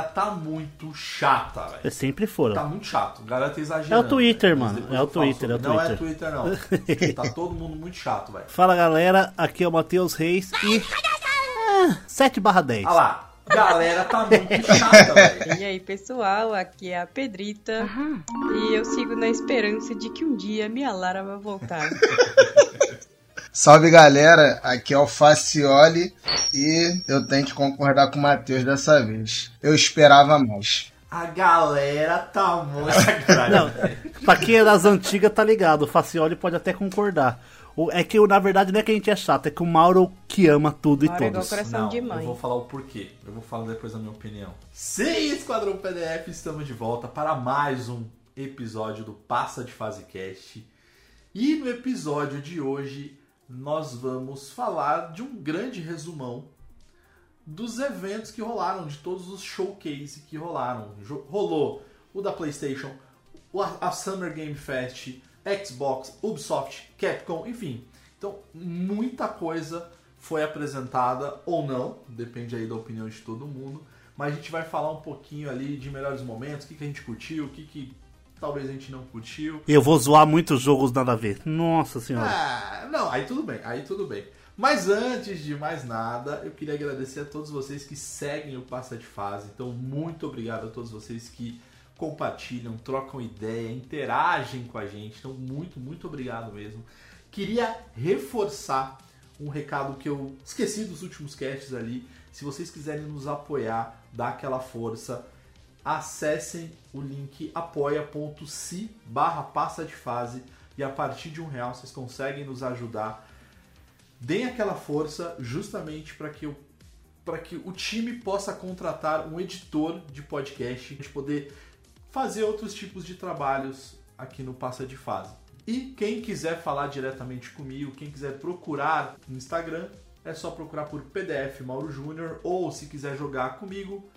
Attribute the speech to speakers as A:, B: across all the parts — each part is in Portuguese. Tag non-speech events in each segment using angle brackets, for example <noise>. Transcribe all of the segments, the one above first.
A: Galera tá muito chata, velho.
B: É, Sempre foram.
A: Tá muito chato. A galera tá exagerando.
B: É o Twitter,
A: velho. Mas
B: mano. É o Twitter, é o
A: sobre. Não é
B: Twitter.
A: Twitter, não. <laughs> tá todo mundo muito chato, velho.
B: Fala galera, aqui é o Matheus Reis e. Ah, 7 barra 10.
A: Olha lá. Galera tá muito chata, velho. <laughs>
C: E aí, pessoal, aqui é a Pedrita. E eu sigo na esperança de que um dia minha Lara vai voltar. <laughs>
D: Salve galera, aqui é o Facioli e eu tenho que concordar com o Matheus dessa vez. Eu esperava mais.
A: A galera tá muito. <laughs>
B: Não, pra quem é das antigas tá ligado, o Facioli pode até concordar. É que na verdade não é que a gente é chato, é que o Mauro que ama tudo e
C: Mauro é igual
B: todos.
C: coração
A: Não,
C: de mãe.
A: eu vou falar o porquê. Eu vou falar depois da minha opinião. Sim, Esquadrão PDF, estamos de volta para mais um episódio do Passa de Fase Cast. E no episódio de hoje nós vamos falar de um grande resumão dos eventos que rolaram, de todos os showcase que rolaram. Rolou o da PlayStation, a Summer Game Fest, Xbox, Ubisoft, Capcom, enfim. Então, muita coisa foi apresentada ou não, depende aí da opinião de todo mundo. Mas a gente vai falar um pouquinho ali de melhores momentos, o que, que a gente curtiu, o que, que talvez a gente não curtiu.
B: Eu vou zoar muitos jogos nada a ver. Nossa senhora.
A: Ah, não, aí tudo bem, aí tudo bem. Mas antes de mais nada, eu queria agradecer a todos vocês que seguem o Passa de Fase. Então, muito obrigado a todos vocês que compartilham, trocam ideia, interagem com a gente. Então, muito, muito obrigado mesmo. Queria reforçar um recado que eu esqueci dos últimos casts ali. Se vocês quiserem nos apoiar, dar aquela força, acessem o link apoia.se barra passa de fase e a partir de um real vocês conseguem nos ajudar. Deem aquela força justamente para que, que o time possa contratar um editor de podcast, a gente poder fazer outros tipos de trabalhos aqui no Passa de Fase. E quem quiser falar diretamente comigo, quem quiser procurar no Instagram, é só procurar por PDF Mauro Júnior ou se quiser jogar comigo,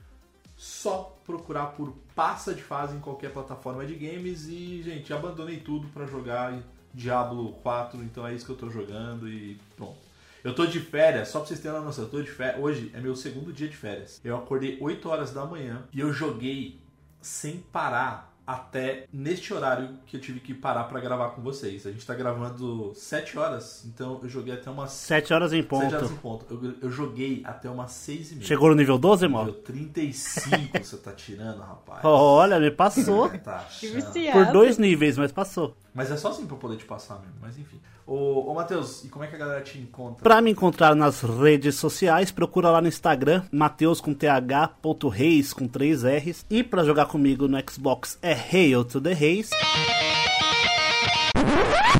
A: só procurar por Passa de Fase em qualquer plataforma de games e, gente, abandonei tudo pra jogar Diablo 4, então é isso que eu tô jogando e pronto. Eu tô de férias, só pra vocês terem uma noção, eu tô de férias. Hoje é meu segundo dia de férias. Eu acordei 8 horas da manhã e eu joguei sem parar até neste horário que eu tive que parar pra gravar com vocês. A gente tá gravando 7 horas, então eu joguei até umas
B: 7 horas em
A: 7 horas
B: ponto.
A: em ponto. Eu, eu joguei até umas 6 e meia.
B: Chegou no nível 12,
A: Nível
B: Mauro? <laughs>
A: 35 você tá tirando, rapaz.
B: Olha, me passou.
A: Tá achando.
C: viciado.
B: Por dois níveis, mas passou.
A: Mas é só assim pra eu poder te passar mesmo, mas enfim. Ô, ô Matheus, e como é que a galera te encontra?
B: Pra me encontrar nas redes sociais, procura lá no Instagram, Mateus com th, ponto reis com 3 R's. E pra jogar comigo no Xbox é Hail to the Reis.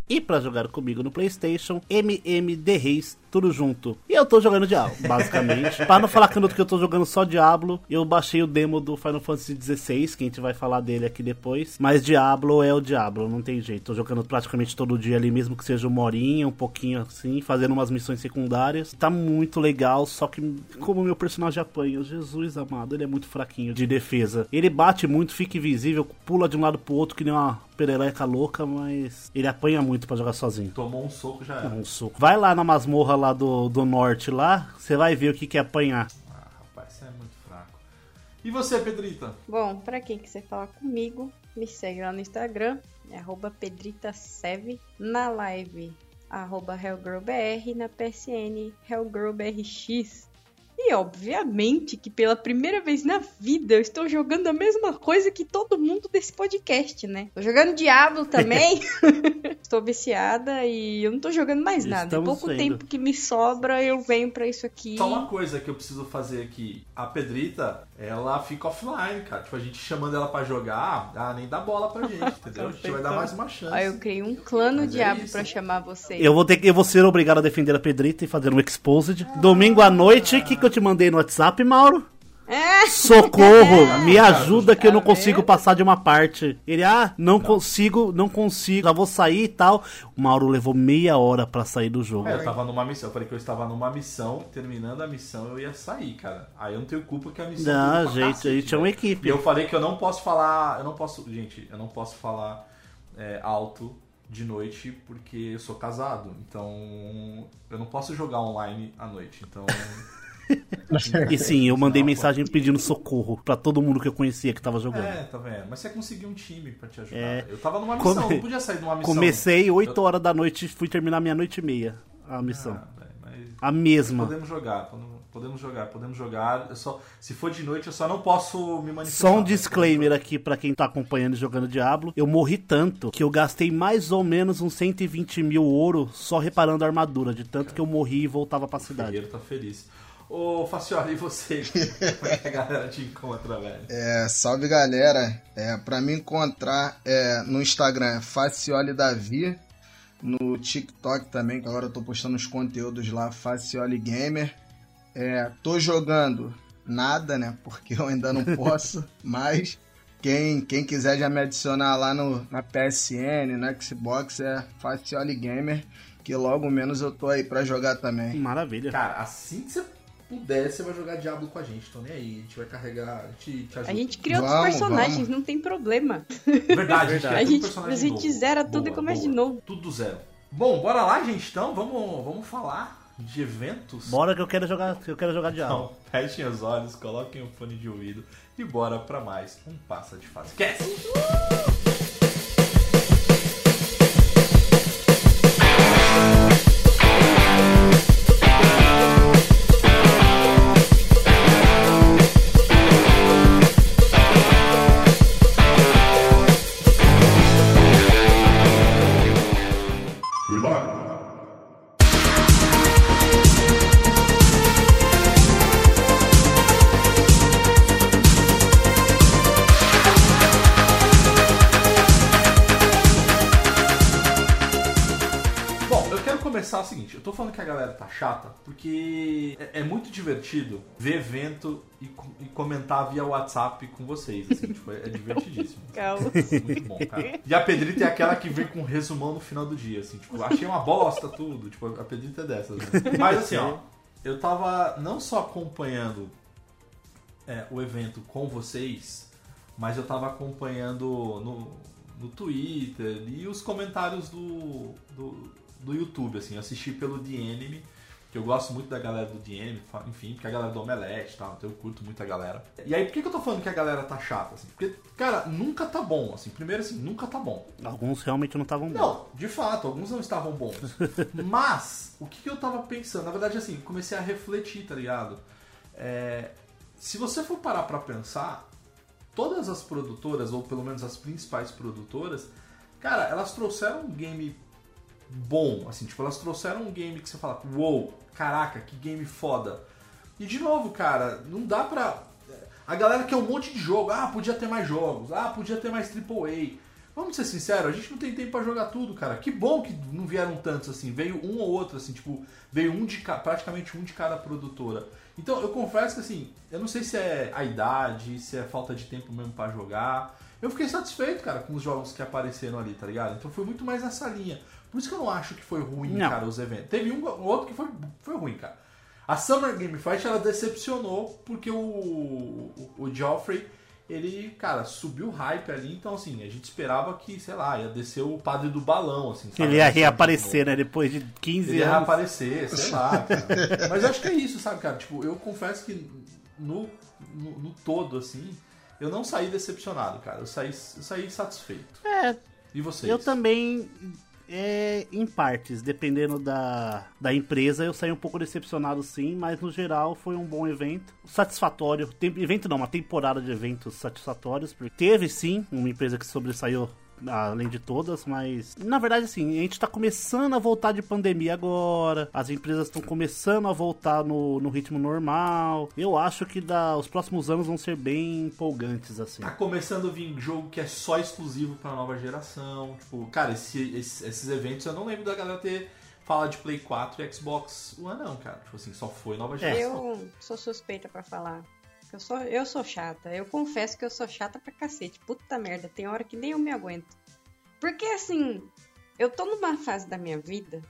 B: E pra jogar comigo no PlayStation, MMD Reis, tudo junto. E eu tô jogando Diablo, basicamente. pra não falar que eu, que eu tô jogando só Diablo, eu baixei o demo do Final Fantasy XVI, que a gente vai falar dele aqui depois. Mas Diablo é o Diablo, não tem jeito. Tô jogando praticamente todo dia ali, mesmo que seja uma horinha, um pouquinho assim, fazendo umas missões secundárias. Tá muito legal, só que como meu personagem apanha, Jesus amado, ele é muito fraquinho de defesa. Ele bate muito, fica invisível, pula de um lado pro outro que nem uma perereca louca, mas ele apanha muito pra jogar sozinho.
A: Tomou um soco já era.
B: Um soco. Vai lá na masmorra lá do, do norte lá, você vai ver o que, que é apanhar.
A: Ah, rapaz, você é muito fraco. E você, Pedrita?
C: Bom, pra quem quiser falar comigo, me segue lá no Instagram, é arroba pedritasev, na live, arroba hellgirlbr, na PSN, hellgirlbrx. E obviamente que pela primeira vez na vida eu estou jogando a mesma coisa que todo mundo desse podcast, né? Tô jogando Diablo também. <laughs> <laughs> estou viciada e eu não tô jogando mais nada.
B: Estamos
C: Pouco
B: vendo.
C: tempo que me sobra, eu venho pra isso aqui.
A: Só uma coisa que eu preciso fazer aqui. A Pedrita, ela fica offline, cara. Tipo, a gente chamando ela pra jogar, ela nem dá bola pra gente, <laughs> entendeu? A gente vai dar mais uma chance.
C: Aí eu criei um clã no
A: Mas é
C: Diablo
A: isso.
C: pra chamar vocês.
B: Eu vou ter que, eu vou ser obrigado a defender a Pedrita e fazer um exposed. Domingo à noite, o que, que eu te mandei no WhatsApp, Mauro?
C: É.
B: Socorro! <laughs> Me ajuda que eu não consigo passar de uma parte. Ele, ah, não consigo, não consigo, já vou sair e tal. O Mauro levou meia hora pra sair do jogo.
A: É, eu tava numa missão. Eu falei que eu estava numa missão, terminando a missão eu ia sair, cara. Aí eu não tenho culpa que a missão.
B: Não, gente,
A: cacete,
B: a gente é uma
A: velho.
B: equipe.
A: E eu falei que eu não posso falar. Eu não posso. Gente, eu não posso falar é, alto de noite porque eu sou casado. Então. Eu não posso jogar online à noite. Então. <laughs> <laughs>
B: E sim, eu mandei
A: Não,
B: mensagem pedindo socorro pra todo mundo que eu conhecia que tava jogando.
A: É, tá vendo? Mas você conseguiu um time pra te ajudar.
B: É.
A: Eu tava numa
B: Come-
A: missão, não podia sair de uma missão.
B: Comecei 8 horas da noite, fui terminar meia-noite e meia a missão.
A: Ah, velho, mas
B: A mesma.
A: podemos jogar, podemos- jogar, podemos jogar. Eu só, se for de noite, eu só não posso me manifestar.
B: Só um disclaimer aqui pra quem tá acompanhando e jogando Diablo. Eu morri tanto que eu gastei mais ou menos uns 120 mil ouro só reparando a armadura, de tanto que eu morri e voltava pra
A: O
B: cidade.
A: Ferreiro tá feliz. Ô, Faciola, e você? <laughs> Como é que a galera te encontra, velho?
D: É, salve galera. É, pra me encontrar é, no Instagram é Facioli Davi. No TikTok também, que agora eu tô postando os conteúdos lá, Facioli Gamer. É, tô jogando nada, né? Porque eu ainda não posso, <laughs> mas quem, quem quiser já me adicionar lá no, na PSN, no Xbox, é Facioli Gamer. Que logo menos eu tô aí pra jogar também.
B: Maravilha.
A: Cara, assim que você puder, você vai jogar Diablo com a gente. Tô nem aí. A gente vai carregar. A gente te ajuda.
C: A gente cria outros
D: Vamos,
C: personagens,
D: vamos.
C: não tem problema.
A: Verdade,
B: Verdade.
C: A gente, a gente zera tudo
A: Boa,
C: e começa
A: boa.
C: de novo.
A: Tudo do zero. Bom, bora lá, gente. Então, vamos, vamos falar de eventos.
B: Bora que eu quero jogar, que eu quero jogar Diablo.
A: Então, fechem os olhos, coloquem o fone de ouvido e bora pra mais um Passa de Fase. Cast!
E: Remark.
A: Divertido ver evento e, e comentar via WhatsApp com vocês, assim, tipo, é, divertidíssimo. <laughs>
C: Calma.
A: Muito bom, cara. E a Pedrita é aquela que vem com um resumão no final do dia, assim, tipo, achei uma bosta tudo, tipo, a Pedrita é dessas, né? Mas assim, ó, eu tava não só acompanhando é, o evento com vocês, mas eu tava acompanhando no, no Twitter e os comentários do, do, do YouTube, assim, eu assisti pelo The Enemy, que eu gosto muito da galera do fa- enfim, porque a galera do Omelete e tal, então eu curto muito a galera. E aí, por que, que eu tô falando que a galera tá chata, assim? Porque, cara, nunca tá bom, assim, primeiro assim, nunca tá bom.
B: Alguns realmente não estavam bons.
A: Não, de fato, alguns não estavam bons. <laughs> Mas, o que, que eu tava pensando? Na verdade, assim, comecei a refletir, tá ligado? É, se você for parar pra pensar, todas as produtoras, ou pelo menos as principais produtoras, cara, elas trouxeram um game bom, assim, tipo, elas trouxeram um game que você fala, uou, caraca, que game foda. E de novo, cara, não dá pra. A galera quer um monte de jogo, ah, podia ter mais jogos, ah, podia ter mais AAA. Vamos ser sinceros, a gente não tem tempo pra jogar tudo, cara. Que bom que não vieram tantos assim. Veio um ou outro, assim, tipo, veio um de ca- praticamente um de cada produtora. Então eu confesso que assim, eu não sei se é a idade, se é falta de tempo mesmo pra jogar. Eu fiquei satisfeito, cara, com os jogos que apareceram ali, tá ligado? Então foi muito mais nessa linha. Por isso que eu não acho que foi ruim,
B: Não.
A: cara, os eventos. Teve um um outro que foi, foi ruim, cara. A Summer Game Fest ela decepcionou porque o, o, o Geoffrey, ele, cara, subiu o hype ali, então assim, a gente esperava que, sei lá, ia descer o padre do balão, assim. sabe?
B: Ele ia reaparecer, né? Depois de 15
A: Ele ia
B: anos.
A: reaparecer, sei lá, <laughs> cara. Mas eu acho que é isso, sabe, cara? Tipo, eu confesso que no, no, no todo, assim, eu não saí decepcionado, cara. Eu saí, eu saí satisfeito.
B: É,
A: E vocês?
B: eu também. É, em partes, dependendo da, da empresa, eu saí um pouco decepcionado sim, mas no geral foi um bom evento. Satisfatório. Tem, evento não, uma temporada de eventos satisfatórios. porque Teve sim uma empresa que sobressaiu além de todas, mas na verdade assim, a gente tá começando a voltar de pandemia agora, as empresas estão começando a voltar no, no ritmo normal. Eu acho que da, os próximos anos vão ser bem empolgantes assim.
A: Tá começando a vir jogo que é só exclusivo pra nova geração. Tipo, cara, esse- esse- esses eventos eu não lembro da galera ter falado de Play 4 e Xbox One, não, cara. Tipo assim, só foi nova geração.
C: Eu sou suspeita pra falar. Eu sou, eu sou chata. Eu confesso que eu sou chata pra cacete. Puta merda, tem hora que nem eu me aguento. Porque assim, eu tô numa fase da minha vida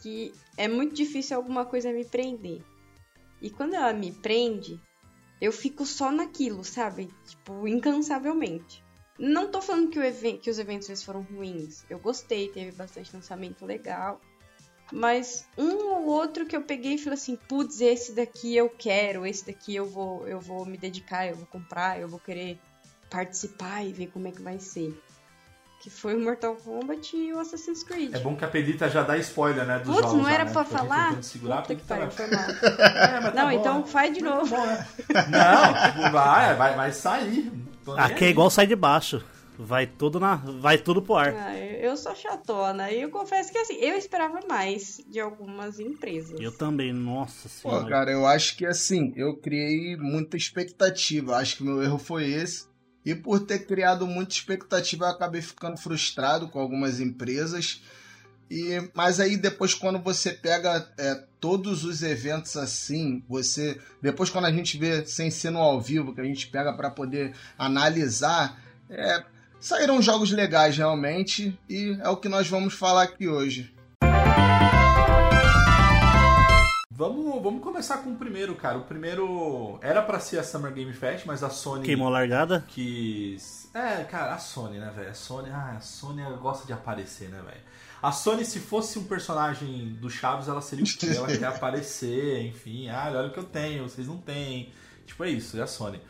C: que é muito difícil alguma coisa me prender. E quando ela me prende, eu fico só naquilo, sabe? Tipo, incansavelmente. Não tô falando que, que os eventos foram ruins. Eu gostei, teve bastante lançamento legal. Mas um ou outro que eu peguei e falei assim, putz, esse daqui eu quero, esse daqui eu vou, eu vou me dedicar, eu vou comprar, eu vou querer participar e ver como é que vai ser. Que foi o Mortal Kombat e o Assassin's Creed.
A: É bom que a Pedita já dá spoiler, né, dos
C: Putz,
A: jogos
C: não
A: já,
C: era
A: né?
C: pra falar?
A: segurar,
C: Puta
A: porque
C: que
A: tá-
C: pariu, foi mal. <laughs>
A: É, mas tá
C: Não,
A: bom,
C: então faz de novo.
A: Né? Não, vai, vai, vai sair.
B: Aqui é igual sai de baixo. Vai tudo na, vai tudo pro ar.
C: Ah, eu sou chatona e eu confesso que assim, eu esperava mais de algumas empresas.
B: Eu também, nossa
D: Pô,
B: senhora.
D: cara, eu acho que assim, eu criei muita expectativa. Acho que meu erro foi esse. E por ter criado muita expectativa, eu acabei ficando frustrado com algumas empresas. E, mas aí depois quando você pega é, todos os eventos assim, você depois quando a gente vê sem ser no ao vivo que a gente pega para poder analisar, é, saíram jogos legais realmente e é o que nós vamos falar aqui hoje.
A: Vamos, vamos começar com o primeiro, cara. O primeiro era pra ser a Summer Game Fest, mas a Sony
B: Queimou a largada.
A: quis. É, cara, a Sony, né, velho? A Sony, ah, a Sony gosta de aparecer, né, velho? A Sony, se fosse um personagem do Chaves, ela seria o quê? Ela quer <laughs> aparecer, enfim. Ah, olha o que eu tenho, vocês não têm. Tipo, é isso, é a Sony.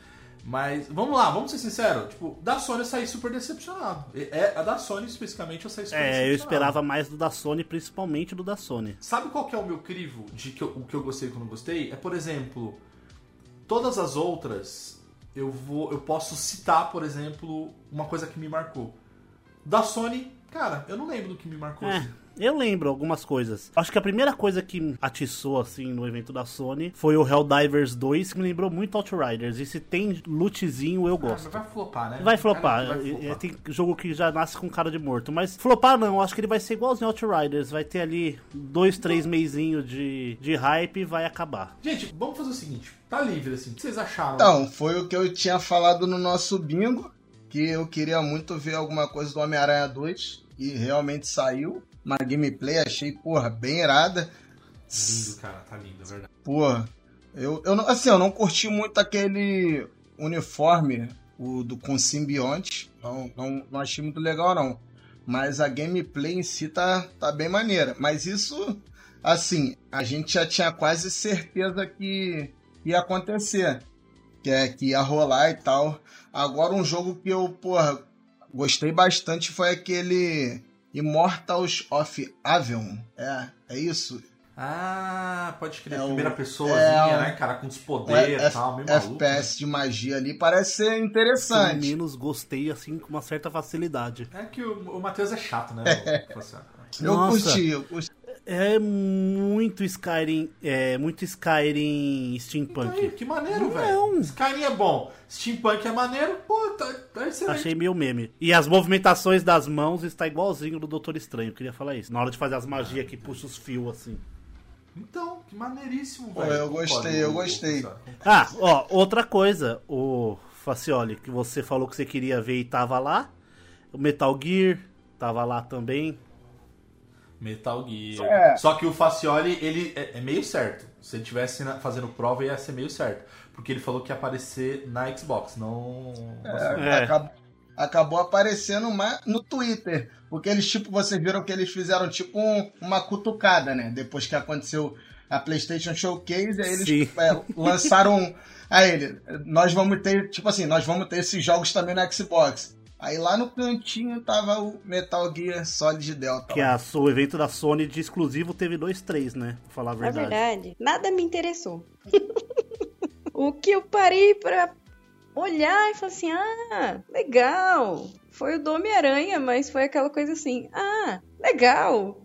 A: Mas, vamos lá, vamos ser sinceros. Tipo, da Sony eu saí super decepcionado. É, a da Sony, especificamente, eu saí super
B: É, eu
A: decepcionado.
B: esperava mais do da Sony, principalmente do da Sony.
A: Sabe qual que é o meu crivo de que eu- o que eu gostei e o que eu não gostei? É, por exemplo, todas as outras eu vou eu posso citar, por exemplo, uma coisa que me marcou. Da Sony, cara, eu não lembro do que me marcou.
B: É, eu lembro algumas coisas. Acho que a primeira coisa que atiçou, assim, no evento da Sony foi o Helldivers 2, que me lembrou muito Outriders. E se tem lootzinho, eu
A: Ah, mas
B: gosto.
A: vai flopar, né?
B: Vai
A: Cara,
B: flopar.
A: vai
B: É,
A: flopar.
B: Tem jogo que já nasce com cara de morto. Mas flopar não, acho que ele vai ser igualzinho Outriders. Vai ter ali dois, três meizinhos de, de hype e vai acabar.
A: Gente, vamos fazer o seguinte. Tá livre, assim. O que vocês acharam?
D: Então, foi o que eu tinha falado no nosso bingo, que eu queria muito ver alguma coisa do Homem-Aranha 2, e realmente saiu. Uma gameplay, achei, porra, bem irada.
A: Lindo, cara. Tá lindo, é verdade.
D: Porra, eu, eu não- assim, eu não curti muito aquele uniforme o do com simbionte, não, não, não achei muito legal não. Mas a gameplay em si tá, tá bem maneira. Mas isso, assim, a gente já tinha quase certeza que ia acontecer. Que, é, que ia rolar e tal. Agora um jogo que eu, porra, gostei bastante foi aquele Immortals of Avion. É, é isso?
A: Ah, pode crer.
D: É
A: Primeira pessoazinha,
D: é
A: né, cara? Com os
D: Um
A: poderes e tal, meio maluco. né?
D: FPS de magia ali parece ser interessante.
B: Meninos, gostei, assim, com uma certa facilidade.
A: É que o, o Matheus é chato, né? velho? <laughs> Tipo assim, ó.
D: Eu
B: Nossa.
D: curti, eu curti.
B: É muito Skyrim. É muito Skyrim
A: Aí,
B: steampunk.
A: que maneiro, velho. Skyrim é bom. Steampunk é maneiro. Pô, tá, tá excelente.
B: Achei meio meme. E as movimentações das mãos está igualzinho do Doutor Estranho. Queria falar isso. Na hora de fazer as magias que puxa os fios assim.
A: Então, que maneiríssimo, velho.
D: eu gostei, eu gostei.
B: Ah, ó, outra coisa, o Facioli, que você falou que você queria ver e tava lá. O Metal Gear tava lá também.
A: Metal Gear.
D: É.
A: Só que o Facioli, ele é, é meio certo. Se ele tivesse na- fazendo prova, ia ser meio certo. Porque ele falou que ia aparecer na Xbox, não. na Sony.
B: É.
D: Acabou, acabou aparecendo mais no Twitter. Porque eles, tipo, vocês viram que eles fizeram tipo um- uma cutucada, né? Depois que aconteceu a PlayStation Showcase, aí eles é, lançaram. Aí ele, nós vamos ter, tipo assim, nós vamos ter esses jogos também no Xbox. Aí lá no cantinho tava o Metal Gear Solid Delta.
B: Que a, o evento da Sony de exclusivo teve dois, três, né? Pra falar a
C: Na
B: verdade.
C: verdade, nada me interessou. <laughs> o que eu parei pra olhar e falar assim: ah, legal. Foi o do Homem-Aranha, mas foi aquela coisa assim: ah, legal.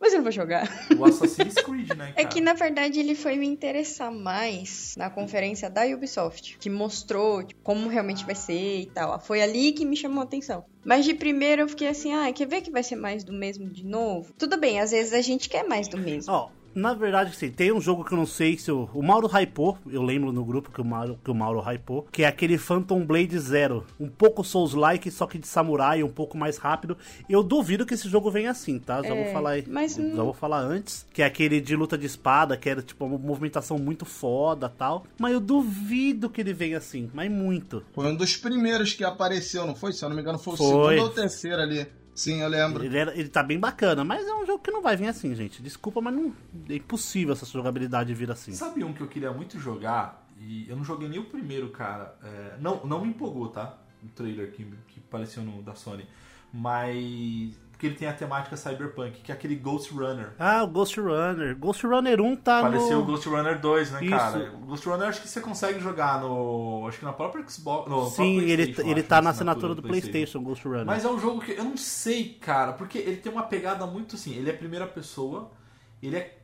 C: Mas eu não vou jogar.
A: O Assassin's Creed, né?
C: É
A: cara?
C: que na verdade ele foi me interessar mais na conferência da Ubisoft, que mostrou tipo, como realmente vai ser e tal. Foi ali que me chamou a atenção. Mas de primeiro eu fiquei assim, ah, quer ver que vai ser mais do mesmo de novo? Tudo bem, às vezes a gente quer mais do mesmo.
B: Ó, na verdade, sim, tem um jogo que eu não sei se o, o Mauro hypou, eu lembro no grupo que o Mauro, que o Mauro hypou, que é aquele Phantom Blade Zero. Um pouco Souls-like, só que de samurai, um pouco mais rápido. Eu duvido que esse jogo venha assim, tá? Já
C: É,
B: vou falar aí.
C: mas
B: Já vou falar antes. Que é aquele de luta de espada, que era tipo uma movimentação muito foda tal. Mas eu duvido que ele venha assim, mas muito.
D: Foi um dos primeiros que apareceu, não foi? Se eu não me engano, foi o
B: Foi.
D: segundo ou o terceiro ali. Sim, eu lembro.
B: Ele, era- ele tá bem bacana, mas é um jogo que não vai vir assim, gente. Desculpa, mas não, é impossível essa jogabilidade vir assim.
A: Sabe um que eu queria muito jogar? E eu não joguei nem o primeiro, cara. É, não, não me empolgou, tá? O trailer que, que apareceu no da Sony. Mas. Porque ele tem a temática cyberpunk, que é aquele Ghost Runner.
B: Ah, o Ghost Runner. Ghost Runner 1 tá
A: Apareceu
B: no...
A: o Ghost Runner 2, né,
B: Isso.
A: cara? O Ghost Runner acho que você consegue jogar no. Acho que na própria Xbox. No
B: Sim, ele,
A: PlayStation,
B: ele tá na assinatura do PlayStation, Ghost Runner.
A: Mas é um jogo que eu não sei, cara, porque ele tem uma pegada muito assim. Ele é primeira pessoa, ele é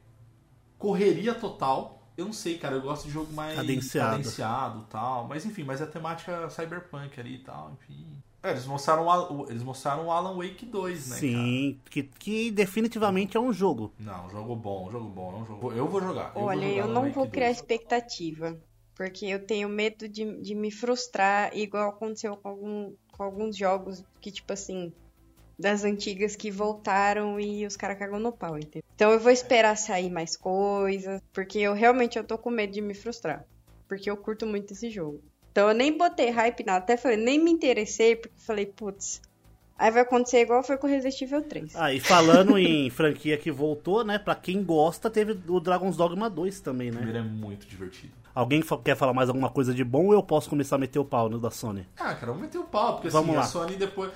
A: correria total. Eu não sei, cara, eu gosto de jogo mais
B: Cadenciado.
A: cadenciado e tal. Mas enfim, mas é a temática cyberpunk ali e tal, enfim. É, eles mostraram, o eles mostraram o Alan Wake 2, né,
B: Sim, que, que definitivamente é um jogo.
A: cara? Não, jogo bom, jogo bom. É um jogo... Eu vou jogar. eu
C: Olha,
A: vou jogar
C: eu não
A: Wake
C: vou criar
A: 2.
C: expectativa. Porque eu tenho medo de, de me frustrar, igual aconteceu com, algum- com alguns jogos que, tipo assim, das antigas que voltaram e os caras cagam no pau, entendeu? Então eu vou esperar sair mais coisas, porque eu realmente eu tô com medo de me frustrar. Porque eu curto muito esse jogo. Então eu nem botei hype nada, até falei, nem me interessei, porque falei, putz, aí vai acontecer igual foi com Resident Evil 3.
B: Ah, e falando em <laughs> franquia que voltou, né? Pra quem gosta, teve o Dragon's Dogma 2 também,
A: O
B: né?
A: primeiro é muito divertido.
B: Alguém quer falar mais alguma coisa de bom ou eu posso começar a meter o pau no da Sony?
A: Ah, cara, vamos meter o pau, porque
B: Vamos
A: assim,
B: lá.
A: a Sony depois.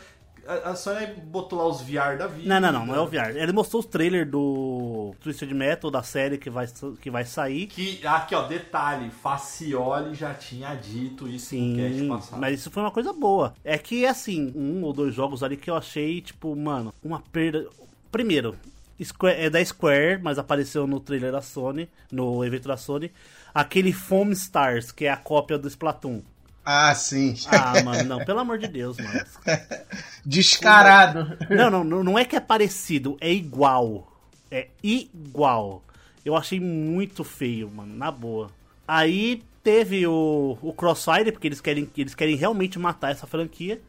A: A, a Sony botou lá os VR da vida.
B: Não, não, não, não é o VR. Ele mostrou os trailers do Twisted Metal, da série que vai, que vai sair.
A: Que, aqui, ó, detalhe, Facioli já tinha dito isso no cast
B: Sim,
A: passado.
B: mas isso foi uma coisa boa. É que, assim, um ou dois jogos ali que eu achei, tipo, mano, uma perda. Primeiro, Square- é da Square, mas apareceu no trailer da Sony, no evento da Sony. Aquele Foam Stars, que é a cópia do Splatoon.
D: Ah, sim.
B: Ah, mano, não, pelo amor de Deus, mano. <laughs>
D: Descarado.
B: Não, não, não é que é parecido, é igual. É igual. Eu achei muito feio, mano, na boa. Aí teve o, o Crossfire, porque eles querem, eles querem realmente matar essa franquia.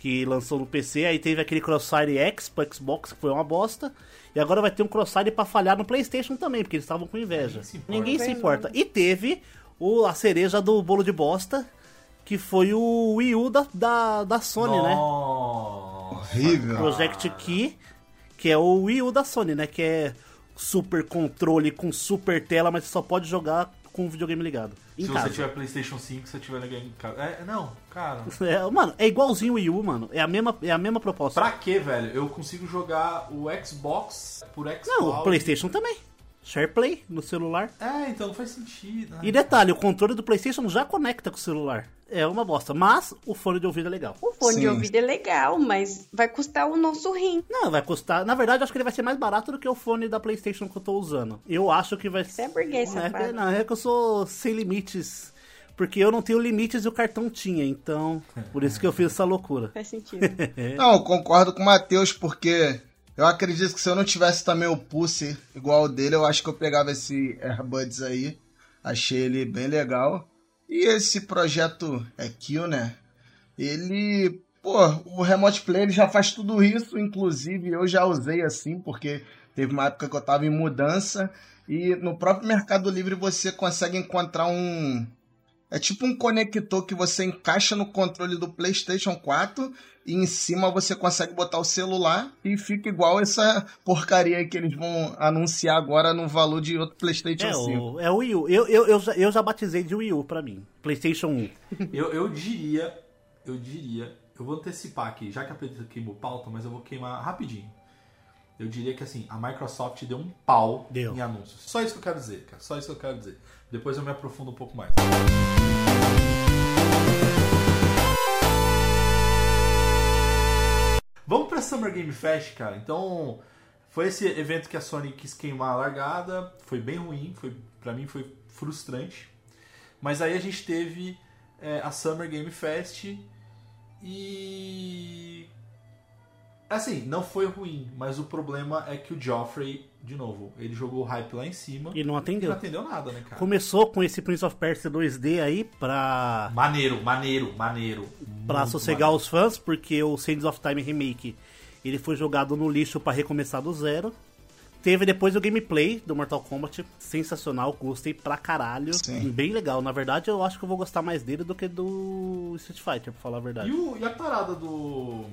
B: Que lançou no PC. Aí teve aquele Crossfire X pro Xbox, que foi uma bosta. E agora vai ter um Crossfire pra falhar no PlayStation também, porque eles estavam com inveja.
A: Ninguém se importa.
B: Ninguém se importa. E teve o, a cereja do bolo de bosta, que foi o Wii U da, da, da Sony, né?
A: Nossa.
D: Horrível.
B: Project Key, que é o Wii U da Sony, né? Que é super controle com super tela, mas você só pode jogar com o videogame ligado. Em
A: Se
B: casa.
A: você tiver PlayStation 5, você tiver ligado em casa. É, não, cara. <laughs>
B: É, mano, é igualzinho o Wii U, mano. É a mesma, é a mesma proposta.
A: Pra quê, velho? Eu consigo jogar o Xbox por Xbox.
B: Não, o PlayStation também. SharePlay no celular.
A: É, então não faz sentido. né?
B: E detalhe, o controle do PlayStation já conecta com o celular. É uma bosta, mas o fone de ouvido é legal.
C: O fone de
D: Sim.
C: ouvido é legal, mas vai custar o nosso rim.
B: Não, vai custar. Na verdade, eu acho que ele vai ser mais barato do que o fone da PlayStation que eu tô usando. Eu acho que vai
C: Você é burguês,
B: Não, é, não, é que eu sou sem limites. Porque eu não tenho limites e o cartão tinha, então. Por isso que eu fiz essa loucura.
C: Faz sentido. <laughs>
D: Não, eu concordo com o Matheus, porque eu acredito que se eu não tivesse também o Pulse igual o dele, eu acho que eu pegava esse AirBuds aí. Achei ele bem legal. E esse projeto é Kill, né? Ele. Pô, o Remote Play ele já faz tudo isso, inclusive eu já usei assim, porque teve uma época que eu tava em mudança. E no próprio Mercado Livre você consegue encontrar um, é tipo um conector que você encaixa no controle do PlayStation 4 e em cima você consegue botar o celular e fica igual essa porcaria aí que eles vão anunciar agora no valor de outro PlayStation
B: É
D: 5.
B: o, é o Wii U. Eu, eu, eu, já, eu já batizei de Wii U pra mim. PlayStation 1. <laughs>
A: Eu, eu diria, eu diria, eu vou antecipar aqui, já que a Pedro queimou pauta, mas eu vou queimar rapidinho. Eu diria que assim, a Microsoft deu um pau
B: Deu.
A: em anúncios. Só isso que eu quero dizer, cara. Só isso que eu quero dizer. Depois eu me aprofundo um pouco mais. Vamos pra Summer Game Fest, cara. Então, foi esse evento que a Sony quis queimar a largada. Foi bem ruim, foi para mim foi frustrante. Mas aí a gente teve é, a Summer Game Fest e assim, não foi ruim, mas o problema é que o Joffrey, de novo, ele jogou o hype lá em cima
B: E não
A: e
B: atendeu.
A: não atendeu nada, né, cara?
B: Começou com esse Prince of Persia 2D aí pra,
A: Maneiro, maneiro, maneiro.
B: pra
A: Muito
B: sossegar
A: maneiro.
B: os fãs, porque o Sands of Time Remake ele foi jogado no lixo pra recomeçar do zero. Teve depois o gameplay do Mortal Kombat, sensacional, gostei pra caralho.
D: Sim.
B: Bem legal. Na verdade, eu acho que eu vou gostar mais dele do que do Street Fighter, pra falar a verdade.
A: E, o- e a parada do.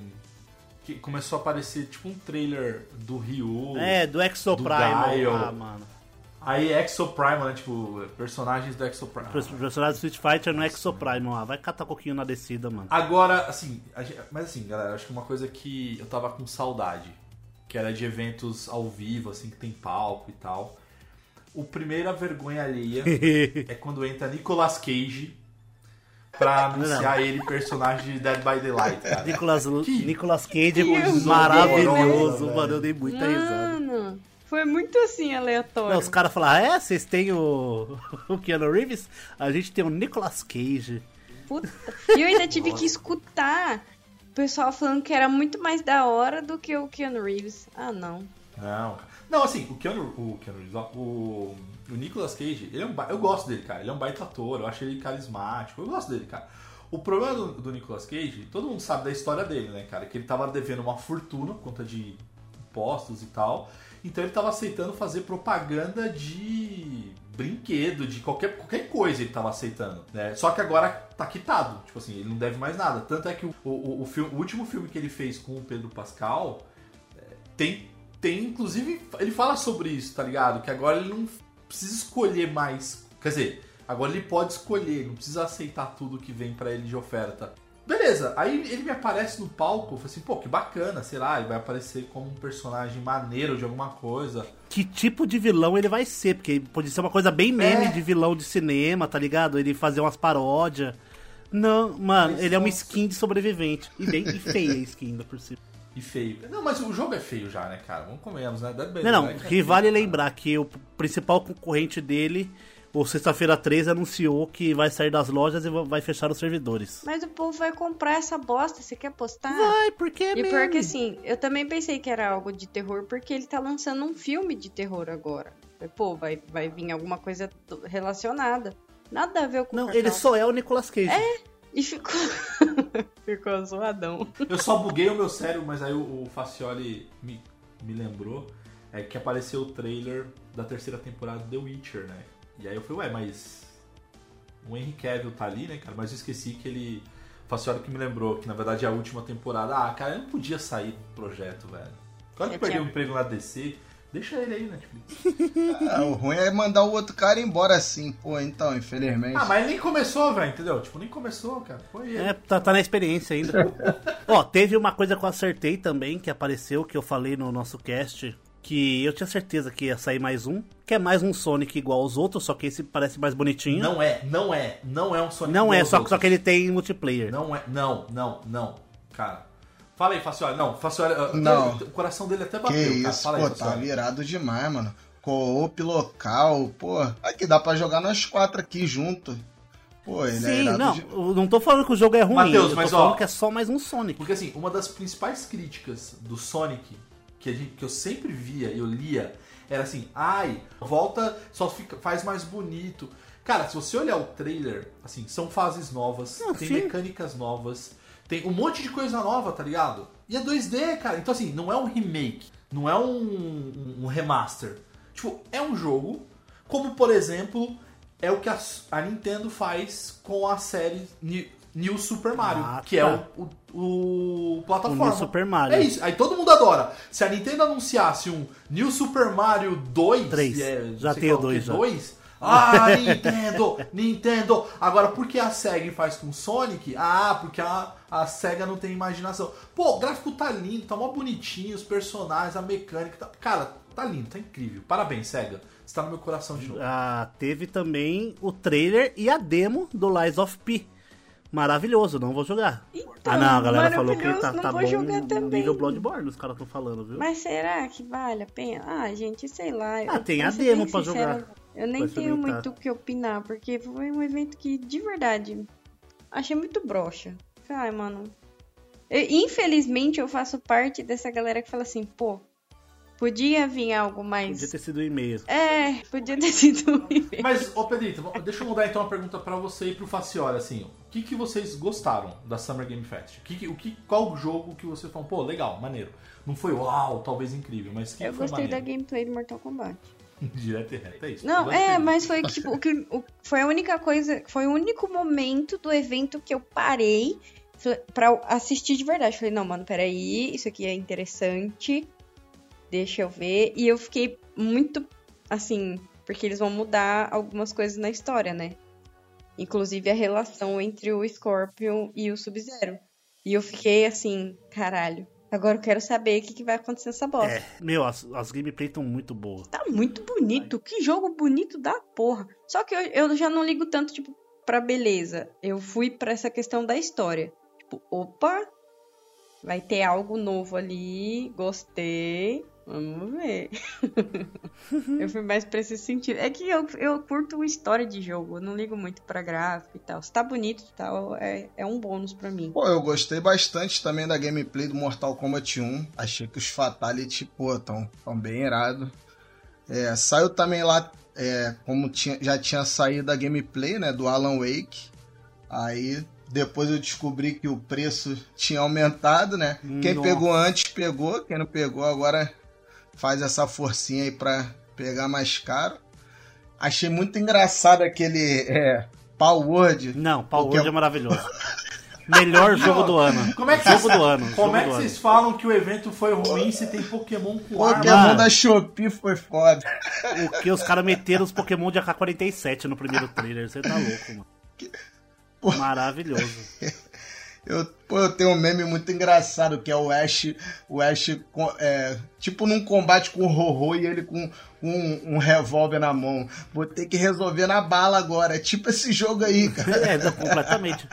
A: Que começou a aparecer tipo um trailer do Ryu.
B: É, do Exo Prime. Ah, mano.
A: Aí Exo Primal, né? Tipo, personagens do Exo Primal.
B: Os personagens do Street Fighter no Exo Prime, ah, vai catar coquinho na descida, mano.
A: Agora, assim, gente- mas assim, galera, acho que uma coisa que eu tava com saudade, que era de eventos ao vivo, assim, que tem palco e tal. O primeira vergonha alheia <laughs> é quando entra Nicolas Cage pra anunciar ele personagem de Dead by Daylight, cara.
B: Nicolas,
A: Que-
B: Nicolas Cage
A: horrorosa,
B: maravilhoso,
A: velho.
B: mano. Eu dei muita risada.
C: Mano, foi muito assim aleatório.
B: Não, os caras falaram, ah, é? Vocês têm o, <laughs> o Keanu Reeves? A gente tem o Nicolas Cage.
C: Puta. E eu ainda tive que escutar o pessoal falando que era muito mais da hora do que o Keanu Reeves. Ah, não.
A: Não, cara. Não, assim, o Keanu, o Keanu Reeves, o, o Nicolas Cage, ele é um, eu gosto dele, cara. Ele é um baita ator, eu acho ele carismático, eu gosto dele, cara. O problema do, do Nicolas Cage, todo mundo sabe da história dele, né, cara? Que ele tava devendo uma fortuna por conta de impostos e tal. Então ele tava aceitando fazer propaganda de brinquedo, de qualquer, qualquer coisa ele tava aceitando. Né? Só que agora tá quitado. Tipo assim, ele não deve mais nada. Tanto é que o, o, o, filme- o último filme que ele fez com o Pedro Pascal é, tem, tem, inclusive, ele fala sobre isso, tá ligado? Que agora ele não precisa escolher mais. Quer dizer, agora ele pode escolher, não precisa aceitar tudo que vem pra ele de oferta. Beleza, aí ele me aparece no palco, eu falei assim, pô, que bacana, sei lá, ele vai aparecer como um personagem maneiro de alguma coisa.
B: Que tipo de vilão ele vai ser? Porque pode ser uma coisa bem meme
A: É.
B: de vilão de cinema, tá ligado? Ele fazer umas paródias. Não, mano,
A: Mas
B: ele é uma skin de sobrevivente. E bem feia a skin ainda por cima.
A: E feio. Não, mas o jogo é feio já, né, cara? Vamos comemos, né? Dead by
B: Não, não,
A: é
B: que
A: feio,
B: vale
A: cara.
B: lembrar que o principal concorrente dele, o Sexta-feira 13, anunciou que vai sair das lojas e vai fechar os servidores.
C: Mas o povo vai comprar essa bosta, você quer postar?
B: Vai, porque é
C: E pior
B: meme.
C: que assim, eu também pensei que era algo de terror, porque ele tá lançando um filme de terror agora. Pô, vai, vai vir alguma coisa relacionada. Nada a ver com o
B: Não,
C: Cartão.
B: ele só é o Nicolas Cage.
C: E ficou. <laughs> ficou zoadão.
A: Eu só buguei o meu cérebro, mas aí o, o Facioli me, me lembrou é que apareceu o trailer da terceira temporada de The Witcher, né? E aí eu falei, ué, mas o Henry Cavill tá ali, né, cara? Mas eu esqueci que ele... O Facioli que me lembrou que na verdade é a última temporada. Ah, cara, eu não podia sair do projeto, velho. Quando eu
C: Eu
A: peguei
C: tinha-
A: um emprego na DC, deixa ele aí, Netflix. <laughs>
D: Ah, o ruim é mandar o outro cara embora assim. Pô, então, infelizmente.
A: Ah, mas nem começou, velho, entendeu? Tipo, nem começou, cara. Foi ele.
B: É, tá, tá na experiência ainda. <laughs> Ó, teve uma coisa que eu acertei também, que apareceu, que eu falei no nosso cast, que eu tinha certeza que ia sair mais um, que é mais um Sonic igual aos outros, só que esse parece mais bonitinho.
A: Não é, não é, não é um Sonic
B: Não
A: igual
B: é,
A: aos
B: só, só que ele tem multiplayer.
A: Não é, não, não, não. Cara. Fala aí, Faciola. Não, Faciola.
D: Não.
A: O coração dele até
D: Que
A: bateu, cara.
D: isso,
A: Fala aí,
D: pô, tá
A: Faciola.
D: virado demais, mano. Co-op local, pô. Aqui dá pra jogar nós quatro aqui junto. Pô, ele é
B: Sim,
D: irado
B: não,
D: de...
B: eu não tô falando que o jogo é ruim,
A: Mateus,
B: eu
A: mas,
B: tô falando
A: ó,
B: que é só mais um Sonic.
A: Porque assim, uma das principais críticas do Sonic que, a gente, que eu sempre via e eu lia era assim, ai, volta, só fica, faz mais bonito. Cara, se você olhar o trailer, assim, são fases novas,
B: Não,
A: tem
B: sim.
A: mecânicas novas, tem um monte de coisa nova, tá ligado? E é 2D, cara. Então, assim, não é um remake. Não é um, um remaster. Tipo, é um jogo. Como, por exemplo, é o que a, a Nintendo faz com a série New, New Super Mario,
B: ah,
A: que é
B: tá.
A: o, o, o plataforma.
B: O New Super Mario.
A: É isso. Aí todo mundo adora. Se a Nintendo anunciasse um New Super Mario 2...
B: 3.
A: É,
B: já tem o 2.
A: 2 ah, Nintendo! Nintendo! Agora, por que a SEGA faz com Sonic? Ah, porque a, a SEGA não tem imaginação. Pô, o gráfico tá lindo, tá mó bonitinho, os personagens, a mecânica. Tá... Cara, tá lindo, tá incrível. Parabéns, SEGA. Você tá no meu coração de novo.
B: Ah, teve também o trailer e a demo do Lies of P. Maravilhoso, não vou jogar.
C: Então,
B: ah, não, a galera falou que tá,
C: não
B: tá
C: vou
B: bom
C: jogar também.
B: nível Bloodborne, os caras estão falando, viu?
C: Mas será que vale a pena? Ah, gente, sei lá.
B: Ah, tem a demo pra
C: sincera,
B: jogar.
C: Eu nem tenho muito o que opinar, porque foi um evento que, de verdade, achei muito broxa. Ai, mano. Eu- infelizmente, eu faço parte dessa galera que fala assim, pô, podia vir algo mais.
B: Podia ter sido um e-mail.
C: É, podia ter sido um evento.
A: Mas, ô Pedrito, deixa eu mudar então uma pergunta pra você e pro Facioli, assim. O que, que vocês gostaram da Summer Game Fest? O que, o que, qual jogo que vocês falam, pô, legal, maneiro. Não foi uau, talvez incrível, mas que
C: Eu
A: foi
C: gostei da
A: maneiro?
C: gameplay do Mortal Kombat. <laughs>
A: Direto e reto, é isso.
C: Não, é, mas foi tipo, o que, o- foi a única coisa, foi o único momento do evento que eu parei pra assistir de verdade. Falei, não, mano, peraí, isso aqui é interessante, deixa eu ver. E eu fiquei muito, assim, porque eles vão mudar algumas coisas na história, né? Inclusive a relação entre o Scorpion e o Sub-Zero. E eu fiquei assim, caralho, agora eu quero saber o que, que vai acontecer nessa bosta.
B: É, meu, as, as gameplays estão muito boas.
C: Tá muito bonito. Que jogo bonito da porra. Só que eu, eu já não ligo tanto, tipo, pra beleza. Eu fui pra essa questão da história. Tipo, opa, vai ter algo novo ali. Gostei. Vamos ver. <laughs> eu fui mais pra esse sentido. É que eu, eu curto história de jogo. Eu não ligo muito pra gráfico e tal. Se tá bonito e tal, é, é um bônus pra mim.
D: Pô, eu gostei bastante também da gameplay do Mortal Kombat 1. Achei que os Fatality, pô, tão, tão bem irado. É, saiu também lá, é, como tinha, já tinha saído a gameplay, né, do Alan Wake. Aí depois eu descobri que o preço tinha aumentado, né? Quem
B: Nossa.
D: pegou antes pegou, quem não pegou agora faz essa forcinha aí pra pegar mais caro. Achei muito engraçado aquele é, Power Word.
B: Não, Power
D: Porque-
B: Word é maravilhoso. Melhor jogo do ano.
A: Como é que
B: jogo
A: vocês,
B: do ano.
A: Como
B: jogo
A: é que
B: do ano.
A: vocês falam que o evento foi ruim se tem Pokémon com arma?
D: Pokémon
B: Mano.
D: da Shopee foi foda.
B: O que os caras meteram os Pokémon de AK-47 no primeiro trailer. Você tá louco, mano. Maravilhoso.
D: Eu, pô, eu tenho um meme muito engraçado que é o Ash, o Ash é, tipo num combate com o Rorô e ele com um, um revólver na mão. Vou ter que resolver na bala agora. É tipo esse jogo aí, <laughs> cara.
B: É, completamente.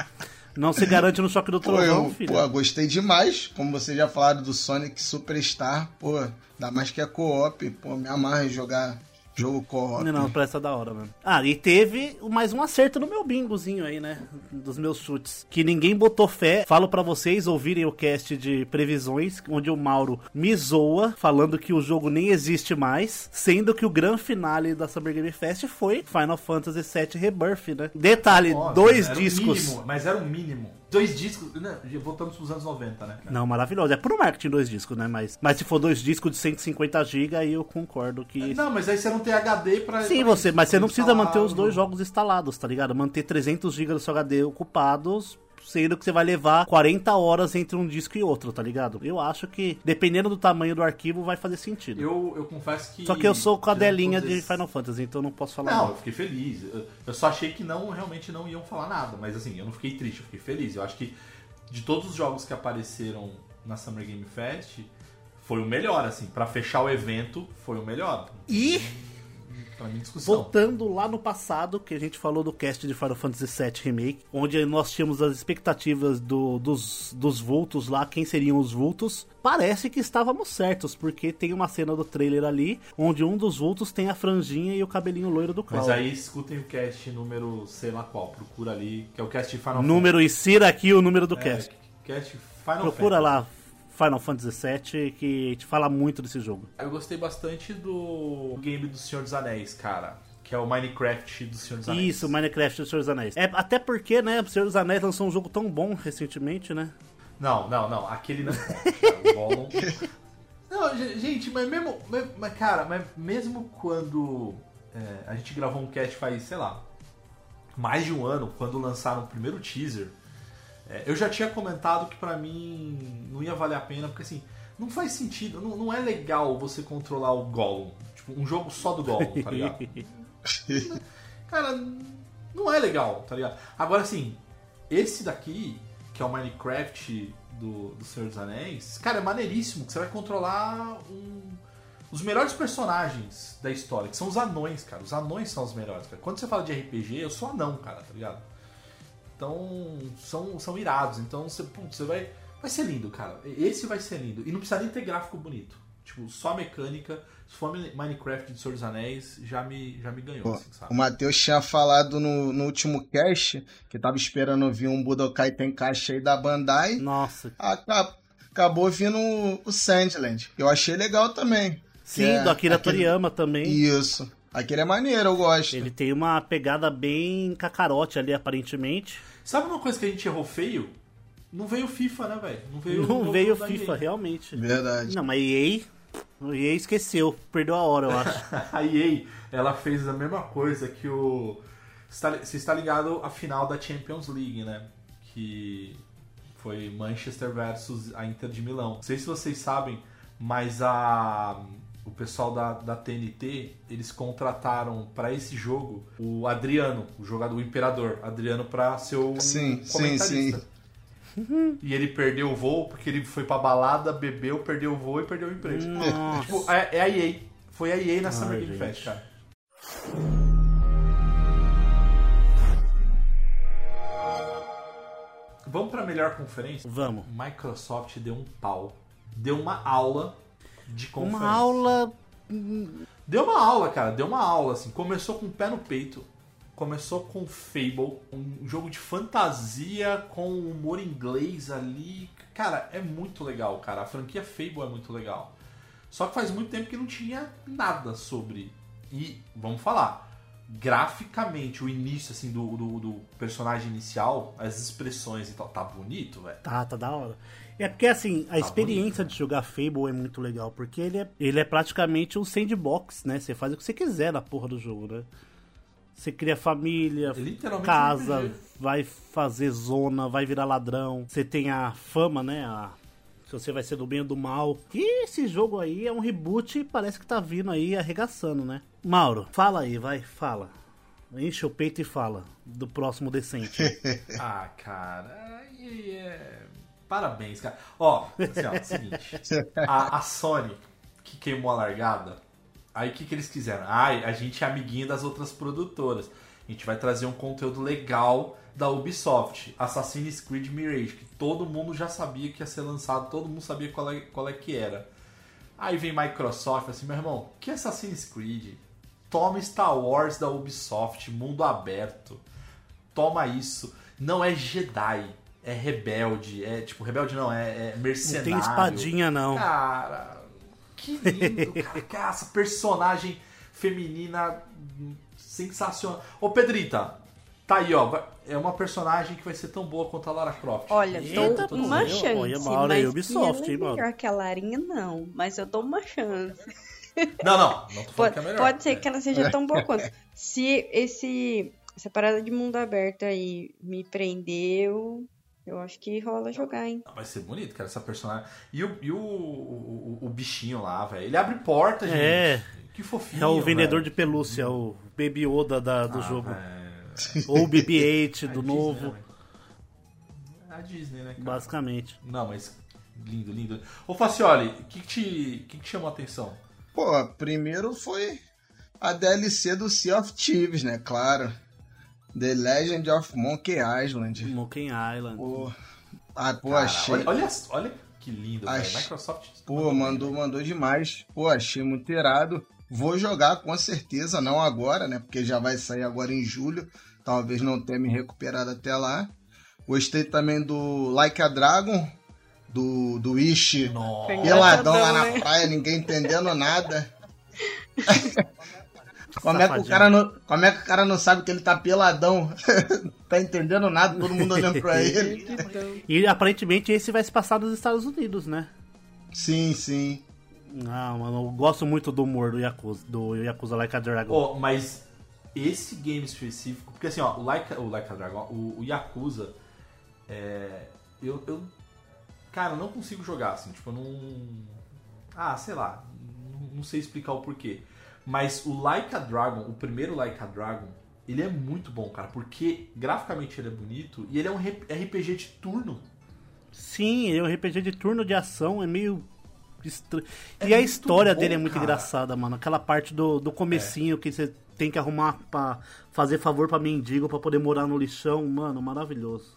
B: Não se garante no choque do
D: Pô,
B: trovão,
D: eu
B: filho.
D: pô, gostei demais. Como vocês já falaram do Sonic Superstar, pô, ainda mais que é co-op, pô, me amarra em jogar jogo co-op.
B: Não, não, parece da hora, mano. Ah, e teve mais um acerto no meu bingozinho aí, né? Dos meus chutes. Que ninguém botou fé. Falo pra vocês ouvirem o cast de previsões, onde o Mauro me zoa, falando que o jogo nem existe mais. Sendo que o grande finale da Summer Game Fest foi Final Fantasy VII Rebirth, né? Detalhe,
A: Nossa,
B: dois discos.
A: mínimo, mas era o mínimo. Dois discos. Né, voltamos pros anos 90, né? cara?
B: Não, maravilhoso. É pro marketing dois discos, né? Mas, mas se for dois discos de 150 GB, aí eu concordo que.
A: Não, mas aí você não tem HD pra.
B: Sim,
A: pra
B: você, mas você não precisa
A: instalar
B: manter os dois
A: jogo.
B: jogos instalados, tá ligado? Manter 300 GB do seu HD ocupados, sendo que você vai levar 40 horas entre um disco e outro, tá ligado? Eu acho que, dependendo do tamanho do arquivo, vai fazer sentido.
A: Eu, eu confesso que.
B: Só que eu sou cadelinha de
A: esses-
B: Final Fantasy, então não posso falar
A: Não, eu fiquei feliz. Eu, só achei que não, realmente não iam falar nada. Mas assim, eu não fiquei triste, eu fiquei feliz. Eu acho que de todos os jogos que apareceram na Summer Game Fest, foi o melhor, assim, Pra fechar o evento, foi o melhor.
B: E
A: Pra mim, discussão.
B: voltando lá no passado, que a gente falou do cast de Final Fantasy VII Remake, onde nós tínhamos as expectativas do- dos, dos vultos lá, quem seriam os vultos, parece que estávamos certos, porque tem uma cena do trailer ali, onde um dos vultos tem a franjinha e o cabelinho loiro do
A: Mas
B: Cloud.
A: aí escutem o cast número, sei lá qual, procura ali, que é o cast de Final
B: Número, insira aqui o número do
A: Fantasy.
B: cast.
A: É, cast Final
B: Procura
A: Fantasy.
B: lá Final Fantasy VII, que te fala muito desse jogo.
A: Eu gostei bastante do game do Senhor dos Anéis, cara. Que é o Minecraft do Senhor dos Anéis.
B: Isso, Minecraft do Senhor dos Anéis. É, até porque, né, o Senhor dos Anéis lançou um jogo tão bom recentemente, né?
A: Não, não, não. Aquele não. <laughs> Gollum. Não, ge- gente, mas mesmo. mas- Mas, cara, mas mesmo quando é, a gente gravou um cast faz, sei lá, mais de um ano, quando lançaram o primeiro teaser, é, eu já tinha comentado que pra mim não ia valer a pena, porque assim, não faz sentido, não, não é legal você controlar o Gollum. Tipo, um jogo só do Gollum, tá ligado? <laughs> Cara, não é legal, tá ligado? Agora, assim, esse daqui, que é o Minecraft do, do Senhor dos Anéis, cara, é maneiríssimo, que você vai controlar um- os melhores personagens da história, que são os anões, cara. Os anões são os melhores, cara. Quando você fala de RPG, eu sou anão, cara, tá ligado? Então, são, são irados. Então, você, putz, você vai... Vai ser lindo, cara. Esse vai ser lindo. E não precisa nem ter gráfico bonito. Tipo, só mecânica. Se for Minecraft de Senhor dos Anéis, já me, já me ganhou,
D: Pô,
A: assim, sabe?
D: O Matheus tinha falado no, no último cast que tava esperando vir um Budokai Tenkaichi aí da Bandai.
B: Nossa.
D: Aca- Acabou vindo o- o Sandland. Eu achei legal também.
B: Sim,
D: É,
B: do Akira
D: aquele-
B: Toriyama também.
D: Isso. Aquele é maneiro, eu gosto.
B: Ele tem uma pegada bem cacarote ali, aparentemente.
A: Sabe uma coisa que a gente errou feio? Não veio FIFA, né, velho? Não veio,
B: Não
A: o
B: veio FIFA,
A: EA.
B: realmente.
D: Verdade.
B: Não, mas EA. O EA esqueceu, perdeu a hora, eu <laughs> acho.
A: A EA, ela fez a mesma coisa que o... Você está- Você está ligado à final da Champions League, né? Que foi Manchester versus a Inter de Milão. Não sei se vocês sabem, mas a... O pessoal da, da TNT, eles contrataram para esse jogo o Adriano, o jogador, o Imperador, Adriano para ser o
D: Sim, sim,
A: comentarista.
D: sim.
A: E ele perdeu o voo porque ele foi pra balada, bebeu, perdeu o voo e perdeu o emprego.
B: Nossa.
A: Tipo, é, é a EA. Foi a EA na Summer
B: Ai,
A: Game
B: gente.
A: Fest, cara. Vamos pra melhor conferência?
B: Vamos.
A: Microsoft deu um pau. Deu uma aula de conferência.
B: Uma aula.
A: Deu uma aula, cara. Deu uma aula, assim. Começou com o pé no peito. Começou com Fable. Um jogo de fantasia com humor inglês ali. Cara, é muito legal, cara. A franquia Fable é muito legal. Só que faz muito tempo que não tinha nada sobre. E, vamos falar, graficamente, o início, assim, do, do, do personagem inicial, as expressões e tal, tá bonito, velho.
B: Tá, tá da hora. É porque assim, a experiência
A: bonito,
B: de jogar Fable é muito legal, porque ele é, ele é praticamente um sandbox, né? Você faz o que você quiser na porra do jogo, né? Você cria família,
A: É um
B: casa, vai fazer zona, vai virar ladrão. Você tem a fama, né? A, se você vai ser do bem ou do mal. E esse jogo aí é um reboot e parece que tá vindo aí arregaçando, né? Mauro, fala aí, vai, fala. Enche o peito e fala do próximo decente. <laughs>
A: Ah, cara, aí é. Parabéns, cara. Ó, assim, ó, o seguinte. <laughs> A, a Sony, que queimou a largada, aí o que, que eles quiseram? Ai, a gente é amiguinho das outras produtoras. A gente vai trazer um conteúdo legal da Ubisoft. Assassin's Creed Mirage, que todo mundo já sabia que ia ser lançado, todo mundo sabia qual é, qual é que era. Aí vem Microsoft assim, meu irmão, que Assassin's Creed? Toma Star Wars da Ubisoft, mundo aberto. Toma isso. Não é Jedi, é rebelde. É tipo, rebelde não, é, é
B: Não
A: mercenário.
B: tem espadinha, não.
A: Cara, que lindo, cara. Cara, Essa personagem feminina sensacional. Ô, Pedrita, tá aí, ó. É uma personagem que vai ser tão boa quanto a Lara Croft.
C: Olha,
B: Eita,
C: dou uma chance,
B: olha, Mauro aí,
C: mas
B: Ubisoft,
C: que é melhor que a Larinha, não. Mas eu dou uma chance.
A: Não, não, não tô falando
C: Pode,
A: que é melhor.
C: pode ser
A: É.
C: que ela seja tão boa <laughs> quanto. Se esse, essa parada de mundo aberto aí me prendeu, eu acho que rola jogar, hein?
A: Vai ser bonito, cara, essa personagem. E o, e o, o, o- bichinho lá, velho. Ele abre porta, gente.
B: É.
A: Que fofinho.
B: É o vendedor
A: velho.
B: de pelúcia, o Baby Yoda da- do
A: Ah,
B: jogo.
A: velho.
B: Ou o BB-8 <laughs>
A: A
B: do
A: Disney,
B: novo,
A: né? A Disney, né, cara?
B: basicamente.
A: Não, mas Lindo, lindo. Ô Facioli, o que, que, te, que, que te chamou a atenção?
D: Pô, primeiro foi a DLC do Sea of Thieves, né? Claro. The Legend of Monkey Island.
B: Monkey Island.
D: Pô, ah, pô
A: Cara,
D: achei.
A: Olha, olha, olha que lindo, velho.
D: Achei-
A: Microsoft.
D: Pô, mandou, mandou demais. Pô, achei muito irado. Vou jogar com certeza, não agora, né? Porque já vai sair agora em julho. Talvez não tenha me recuperado até lá. Gostei também do Like a Dragon, do, do Ishi.
A: Nossa.
D: Peladão lá na praia, ninguém entendendo nada. <laughs> Como é, que o cara não, como é que o cara não sabe que ele tá peladão? <laughs> tá entendendo nada, todo mundo <laughs> olhando pra ele.
B: E aparentemente esse vai se passar nos Estados Unidos, né?
D: Sim, sim.
B: Ah, mano, eu gosto muito do humor do Yakuza, do Yakuza Like a Dragon.
A: Ó, mas esse game específico, porque assim, ó, o Like, o like a Dragon, o, o Yakuza, é, eu, eu, cara, eu não consigo jogar, assim, tipo, eu não, ah, sei lá, não sei explicar o porquê, mas o Like a Dragon, o primeiro Like a Dragon, ele é muito bom, cara, porque graficamente ele é bonito e ele é um RPG de turno.
B: Sim, ele é um RPG de turno de ação, é meio. estra-
A: É
B: e a história
A: bom,
B: dele é muito
A: cara.
B: engraçada, mano. Aquela parte do, do comecinho que você tem que arrumar pra fazer favor pra mendigo pra poder morar no lixão, mano, maravilhoso.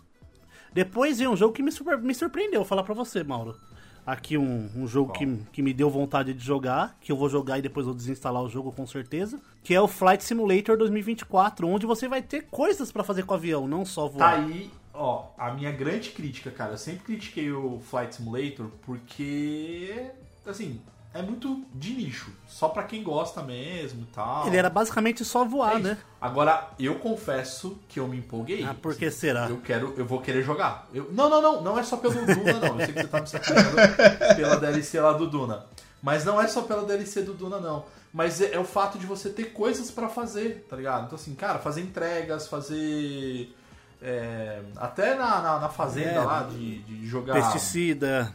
B: Depois veio um jogo que me, surpre- me surpreendeu, vou falar pra você, Mauro. Aqui um, um jogo que, que me deu vontade de jogar, que eu vou jogar e depois vou desinstalar o jogo com certeza, que é o Flight Simulator 2024, onde você vai ter coisas pra fazer com o avião, não só
A: Tá
B: voar.
A: aí, ó, a minha grande crítica, cara. Eu sempre critiquei o Flight Simulator porque, assim, é muito de nicho. Só pra quem gosta mesmo e tal.
B: Ele era basicamente só
A: É
B: voar,
A: isso.
B: né?
A: Agora, eu confesso que eu me empolguei.
B: Ah, por que
A: Assim,
B: será?
A: Eu quero, eu vou querer jogar. Eu- não, não, não, não é só pelo Duna, não. Eu sei que você tá me sacaneando <laughs> pela DLC lá do Duna. Mas não é só pela DLC do Duna, não. Mas é, é o fato de você ter coisas pra fazer, tá ligado? Então, assim, cara, fazer entregas, fazer. é, até na, na, na fazenda
B: É,
A: lá de, de jogar.
B: Pesticida,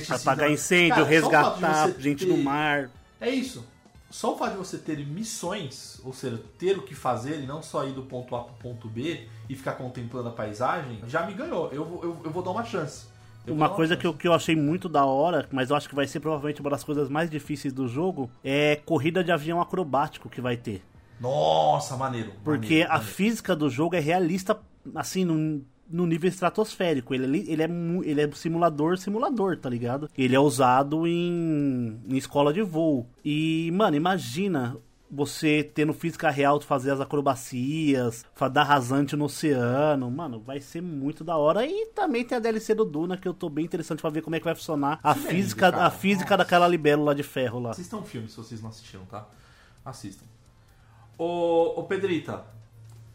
A: pesticida.
B: apagar incêndio,
A: Cara,
B: resgatar gente
A: ter-
B: no mar.
A: É isso. Só o fato de você ter missões, ou seja, ter o que fazer e não só ir do ponto A pro ponto B e ficar contemplando a paisagem, já me ganhou. Eu, vou- eu, eu vou dar uma chance. Eu
B: Uma coisa que eu, que eu achei muito da hora, mas eu acho que vai ser provavelmente uma das coisas mais difíceis do jogo, é corrida de avião acrobático que vai ter.
A: Nossa, maneiro.
B: Porque
A: maneiro,
B: a
A: maneiro.
B: física do jogo é realista, assim, no, no nível estratosférico. Ele, é ele, é, ele é simulador, simulador, tá ligado? Ele é usado em, em escola de voo. E, mano, imagina você tendo física real de fazer as acrobacias, dar rasante no oceano. Mano, vai ser muito da hora. E também tem a DLC do Duna, que eu tô bem interessante pra ver como é que vai funcionar a
A: Que
B: física,
A: lindo,
B: a física
A: Nossa.
B: daquela libélula de ferro lá.
A: Assistam um filme se vocês não assistiram, tá? Assistam. Ô, ô Pedrita,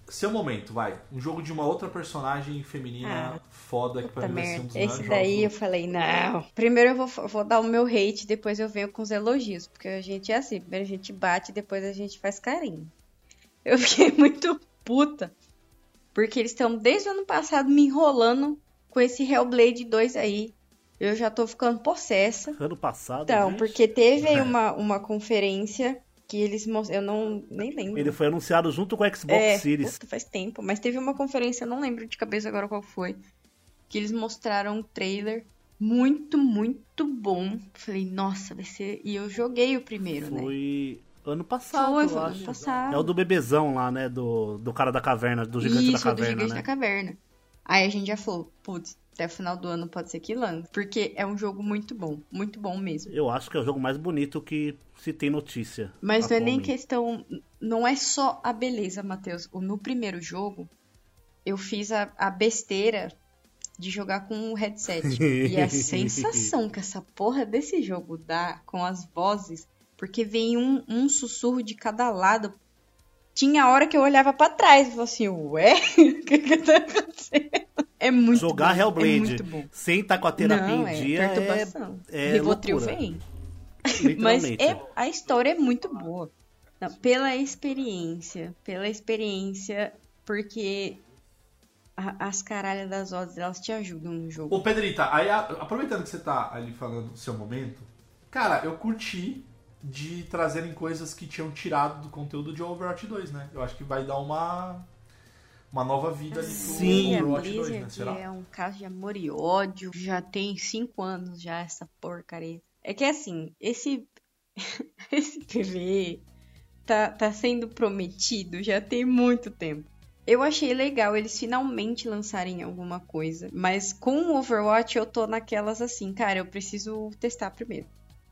A: seu momento, vai. Um jogo de uma outra personagem feminina
C: Ah,
A: foda que pra mim vai ser um dos
C: Esse daí eu
A: jogos.
C: falei, não. Primeiro eu vou, vou dar o meu hate, depois eu venho com os elogios. Porque a gente é assim, primeiro a gente bate, depois a gente faz carinho. Eu <laughs> fiquei muito puta. Porque eles estão desde o ano passado me enrolando com esse Hellblade 2 aí. Eu já tô ficando possessa.
B: Ano passado.
C: Então,
B: gente.
C: porque teve
A: É.
C: aí uma, uma conferência que eles mostraram. Eu não nem lembro.
B: Ele foi anunciado junto com o Xbox
C: É,
B: Series.
C: puta, faz tempo. Mas teve uma conferência, eu não lembro de cabeça agora qual foi. Que eles mostraram um trailer muito, muito bom. Falei, nossa, vai ser. E eu joguei o primeiro, né?
B: Foi ano passado,
C: Foi,
B: eu
C: foi ano passado.
B: É o do bebezão lá, né? Do, do cara da caverna, do gigante
C: Isso,
B: da
C: do
B: caverna,
C: Gigante
B: né?
C: da Caverna. Aí a gente já falou, putz, até o final do ano pode ser que lance. Porque é um jogo muito bom. Muito bom mesmo.
B: Eu acho que é o jogo mais bonito que se tem notícia.
C: Mas não é nem questão. Não é só a beleza, Matheus. No primeiro jogo, eu fiz a, a besteira de jogar com o headset. e a <laughs> sensação que essa porra desse jogo dá com as vozes, porque vem um, um sussurro de cada lado. Tinha hora que eu olhava pra trás e falava assim, ué? <laughs> O que que tá acontecendo? É muito
B: Jogar
C: bom.
B: Hellblade
C: É muito bom.
B: sem estar com a terapia
C: Não,
B: em
C: é
B: dia é,
C: perturbação.
B: é
C: Rivotril
B: loucura.
C: vem. <laughs> Mas é- a história é muito boa. Não, pela experiência. Pela experiência, porque a- as caralhas das odds, elas te ajudam no jogo.
A: Ô Pedrita, aí a- aproveitando que você tá ali falando do seu momento, cara, eu curti de trazerem coisas que tinham tirado do conteúdo de Overwatch 2, né? Eu acho que vai dar uma uma nova vida ali pro
B: Sim.
C: A
A: Overwatch 2, né?
C: Blizzard
A: Será?
C: é um caso de amor e ódio. Já tem cinco anos já essa porcaria. É que assim, esse <laughs> esse PvE tá, tá sendo prometido já tem muito tempo. Eu achei legal eles finalmente lançarem alguma coisa, mas com o Overwatch eu tô naquelas assim, cara, eu preciso testar primeiro.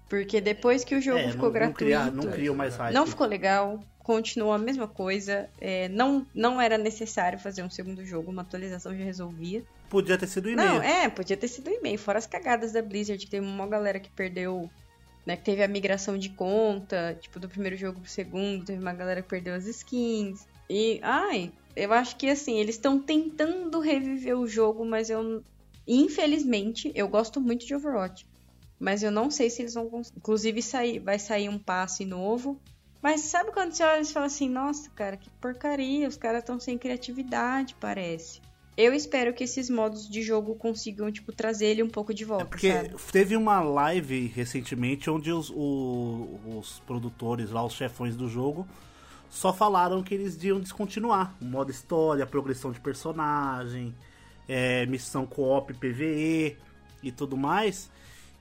C: Porque depois que o jogo
B: É,
C: ficou
B: não, não,
C: gratuito,
B: cria, não criou mais hype.
C: não ficou legal, continuou a mesma coisa. é, não, não era necessário fazer um segundo jogo, uma atualização já resolvia.
B: Podia ter sido e-mail.
C: Não, é, podia ter sido e-mail. Fora as cagadas da Blizzard, que teve uma galera que perdeu. Né, que teve a migração de conta, tipo, do primeiro jogo pro segundo, teve uma galera que perdeu as skins. E, ai, eu acho que assim, eles estão tentando reviver o jogo, mas eu. Infelizmente, eu gosto muito de Overwatch. Mas eu não sei se eles vão conseguir. Inclusive, sair, vai sair um passe novo. Mas sabe quando você olha e fala assim, nossa, cara, que porcaria, os caras estão sem criatividade, parece. Eu espero que esses modos de jogo consigam, tipo, trazer ele um pouco de volta,
B: É porque
C: sabe?
B: teve uma live recentemente onde os, o- os produtores lá, os chefões do jogo, só falaram que eles iam descontinuar o modo história, progressão de personagem, é, missão co-op PVE e tudo mais.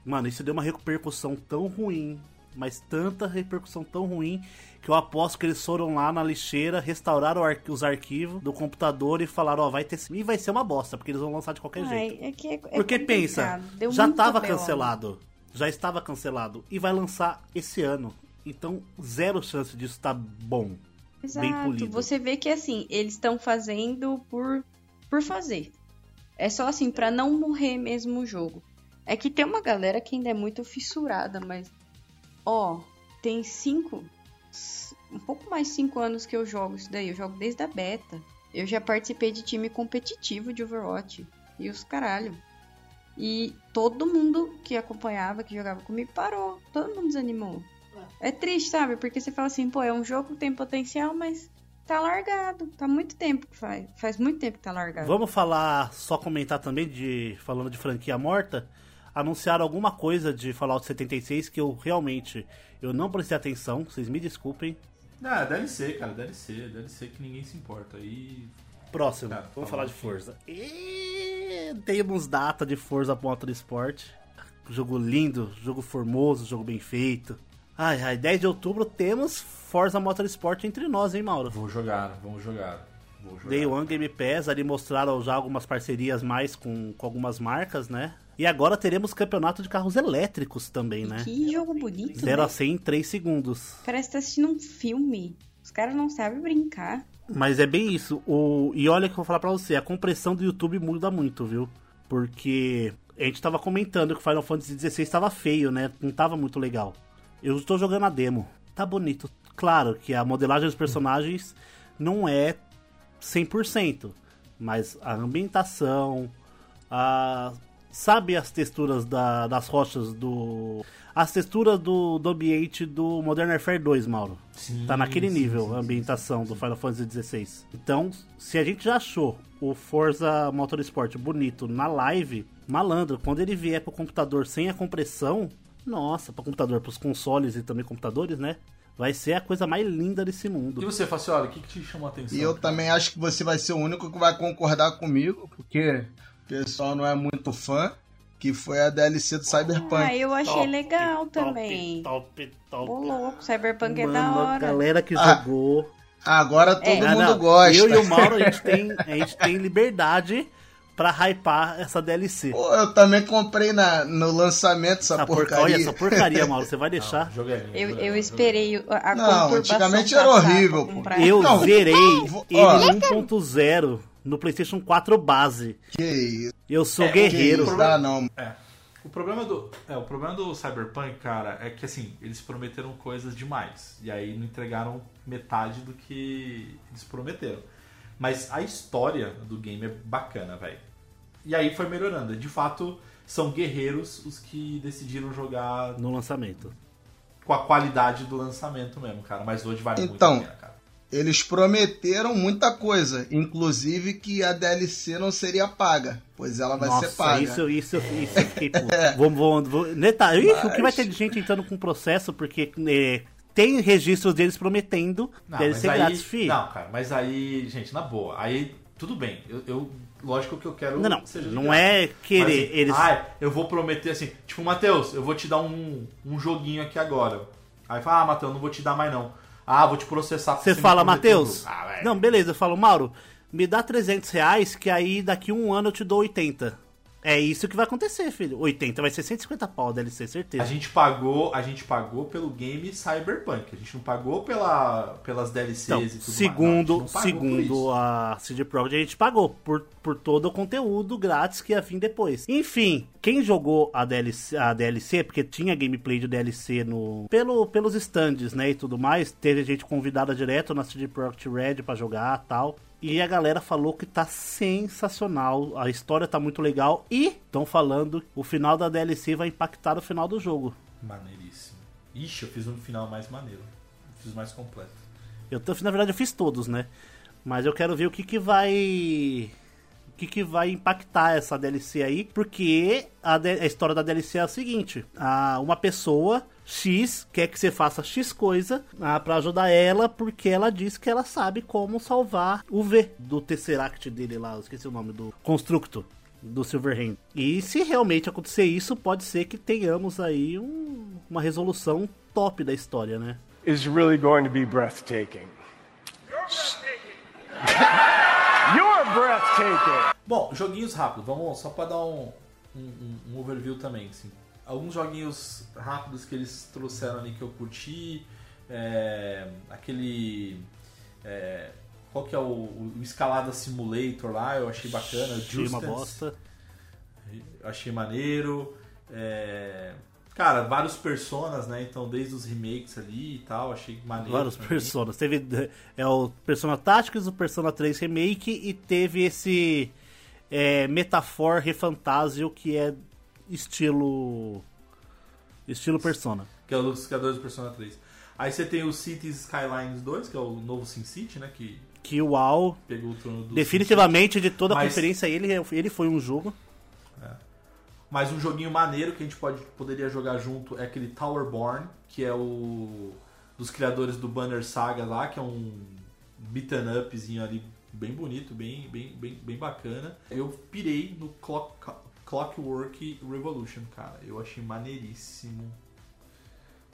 B: Mano, isso deu uma repercussão tão ruim, mas tanta repercussão tão ruim, que eu aposto que eles foram lá na lixeira, restauraram os arquivos do computador e falaram, ó, vai ter... E vai ser uma bosta, porque eles vão lançar de qualquer jeito.
C: Ai, é que é, é
B: Porque pensa.
C: Deu
B: já tava
C: BO.
B: cancelado. Já estava cancelado. E vai lançar esse ano. Então, zero chance disso tá bom. bem
C: Exato.
B: polido.
C: Você vê que assim, eles estão fazendo por por fazer. É só assim pra não morrer mesmo o jogo. É que tem uma galera que ainda é muito fissurada, mas ó, tem cinco, um pouco mais de cinco anos que eu jogo isso daí. Eu jogo desde a beta. Eu já participei de time competitivo de Overwatch e os caralho. E todo mundo que acompanhava, que jogava comigo, parou. Todo mundo desanimou. É triste, sabe? Porque você fala assim, pô, é um jogo que tem potencial, mas tá largado. Tá muito tempo que faz. Faz muito tempo que tá largado.
B: Vamos falar, só comentar também de falando de franquia morta. Anunciaram alguma coisa de Fallout 76 que eu realmente eu não prestei atenção, vocês me desculpem.
A: Ah, DLC, cara, DLC, DLC que ninguém se importa. E
B: Próximo,
A: Tá,
B: vamos
A: tá
B: falar de Forza. E temos data de Forza Motorsport. Jogo lindo, jogo formoso, jogo bem feito. Ai, ai, 10 de outubro temos Forza Motorsport entre nós, hein, Mauro?
A: vou jogar, vamos jogar.
B: Day One Game Pass, ali mostraram já algumas parcerias mais com, com algumas marcas, né? E agora teremos campeonato de carros elétricos também, né?
C: Que jogo bonito,
B: 0
C: né?
B: a 100 em 3 segundos.
C: Parece que tá assistindo um filme. Os caras não sabem brincar.
B: Mas é bem isso. O... E olha que eu vou falar pra você, a compressão do YouTube muda muito, viu? Porque a gente tava comentando que o Final Fantasy XVI tava feio, né? Não tava muito legal. Eu estou jogando a demo. Tá bonito. Claro que a modelagem dos personagens não é 100%, mas a ambientação, a sabe as texturas da- das rochas do as texturas do, do ambiente do Modern Warfare 2, Mauro.
A: Sim,
B: Tá naquele
A: sim,
B: nível
A: sim,
B: a ambientação do Final Fantasy XVI. Então, se a gente já achou o Forza Motorsport bonito na live, malandro, quando ele vier pro computador sem a compressão, nossa, pro computador, pros consoles e também computadores, né? Vai ser a coisa mais linda desse
A: E
B: mundo.
A: você, Faciola, o que, que te chamou a atenção?
D: E eu também acho que você vai ser o único que vai concordar comigo, porque o pessoal não é muito fã, que foi a DLC do Cyberpunk.
C: Ah, eu achei
B: Top,
C: legal
B: top,
C: também.
B: Top, top.
C: Ô, louco, Cyberpunk é da
B: Mano, a
C: hora.
B: galera que
D: Ah,
B: jogou.
D: Agora todo
C: É.
D: Mundo
B: não,
D: gosta.
B: Eu e o Mauro, a gente tem, a gente tem liberdade pra hypar essa DLC.
D: Pô, eu também comprei na, no lançamento essa,
B: Essa
D: porcaria.
B: porcaria, essa porcaria, Mauro, você vai <laughs> deixar?
A: Jogo é lindo,
C: Eu,
A: jogo é
C: eu esperei a, a
D: Não, antigamente era horrível.
B: Eu
D: Não,
B: zerei
D: vou-
B: ele
D: ó.
B: no 1.0 no PlayStation 4 base.
D: Que isso,
B: Eu sou
A: É,
D: que
B: guerreiro.
D: isso, dá não.
A: É. O problema do, é, o problema do Cyberpunk, cara, é que assim, eles prometeram coisas demais. E aí não entregaram metade do que eles prometeram. Mas a história do game é bacana, velho. E aí foi melhorando. De fato, são guerreiros os que decidiram jogar
B: No lançamento.
A: com a qualidade do lançamento mesmo, cara. Mas hoje vale muito
D: Então,
A: a pena, cara.
D: Eles prometeram muita coisa, inclusive que a DLC não seria paga, pois ela vai
B: Nossa,
D: ser paga.
B: isso, isso, isso fiquei puto. <laughs> Vamos, vamos, vamos. O que vai ter de gente entrando com processo, porque é, tem registros deles prometendo
A: Não,
B: DLC
A: mas aí-
B: grátis, fi.
A: Não, cara, mas aí, gente, na boa. Aí tudo bem. Eu, eu- lógico que eu quero.
B: Não, não.
A: que seja de
B: Não é querer.
A: Mas, assim,
B: Eles.
A: ai, eu vou prometer assim, tipo, Matheus, eu vou te dar um, um joguinho aqui agora. Aí fala, ah, Matheus, não vou te dar mais não. Ah, vou te processar.
B: Você fala, Matheus.
A: Ah,
B: não, beleza. Eu falo, Mauro, me dá 300 reais que aí daqui um ano eu te dou 80. É isso que vai acontecer, filho. 80 vai ser 150 pau, DLC, certeza.
A: A gente pagou, a gente pagou pelo game Cyberpunk. A gente não pagou pela, pelas DLCs
B: Então,
A: e tudo
B: segundo,
A: mais. Não, a
B: segundo a CD Projekt, a gente pagou por, por todo o conteúdo grátis que ia vir depois. Enfim, quem jogou a DLC, a DLC, porque tinha gameplay de DLC no, pelo, pelos stands, né, e tudo mais, teve gente convidada direto na CD Projekt Red pra jogar tal. E a galera falou que tá sensacional, a história tá muito legal e estão falando que o final da DLC vai impactar o final do jogo.
A: Maneiríssimo. Ixi, eu fiz um final mais maneiro. Fiz mais completo.
B: Eu na verdade eu fiz todos, né? Mas eu quero ver o que que vai que que vai impactar essa DLC aí, porque a, a história da DLC é a seguinte: a, uma pessoa X quer que você faça X coisa ah, pra ajudar ela, porque ela diz que ela sabe como salvar o V do Tesseract dele lá, eu esqueci o nome do Constructo do Silverhand. E se realmente acontecer isso, pode ser que tenhamos aí um- uma resolução top da história, né?
F: is really going to be breathtaking. You're breathtaking. <laughs>
A: Bom, joguinhos rápidos, vamos só pra dar um, um, um- overview também. Assim. Alguns joguinhos rápidos que eles trouxeram ali que eu curti. é, aquele. é, qual que é o, o Escalada Simulator lá, eu achei bacana.
B: Achei uma bosta.
A: eu achei maneiro. é, cara, vários personas, né? Então, desde os remakes ali e tal, achei maneiro.
B: Vários
A: também.
B: personas. Teve é, o Persona Tactics, o Persona 3 Remake e teve esse é, Metafor Refantasio que é estilo. estilo Persona.
A: Que é o criadores do Persona 3. Aí você tem o Cities Skylines 2, que é o novo Sin City, né? Que
B: Que o WoW,
A: pegou o trono do
B: definitivamente de toda a
A: Mas-
B: conferência, ele, ele foi um jogo.
A: Mas um joguinho maneiro que a gente pode, poderia jogar junto é aquele Towerborn, que é o dos criadores do Banner Saga lá, que é um beaten upzinho ali bem bonito, bem, bem, bem, bem bacana. Eu pirei no Clock, Clockwork Revolution, cara. Eu achei maneiríssimo.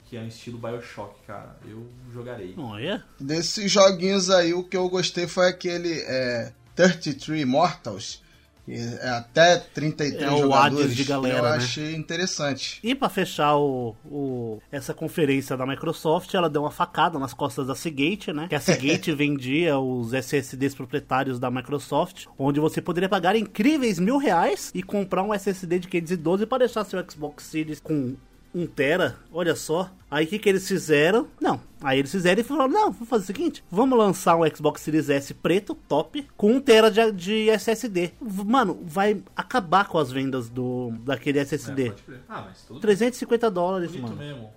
A: Que é um estilo Bioshock, cara. Eu jogarei.
B: Olha.
D: Desses joguinhos aí, o que eu gostei foi aquele é, 33 Mortals. É até 33
B: É o
D: jogadores.
B: De galera,
D: eu
B: né?
D: achei interessante.
B: E pra fechar o, o- essa conferência da Microsoft, ela deu uma facada nas costas da Seagate, né? Que a Seagate <laughs> vendia os SSDs proprietários da Microsoft, onde você poderia pagar incríveis mil reais e comprar um SSD de 512 para deixar seu Xbox Series com 1 tera, olha só. Aí o que, que eles fizeram? Não. Aí eles fizeram e falaram: não, vamos fazer o seguinte: vamos lançar um Xbox Series S preto, top, com 1 tera de, de SSD. Mano, vai acabar com as vendas do daquele
A: É,
B: SSD.
A: crer. Ah, mas tudo
B: 350 dólares,
A: bonito
B: mano.
A: mesmo.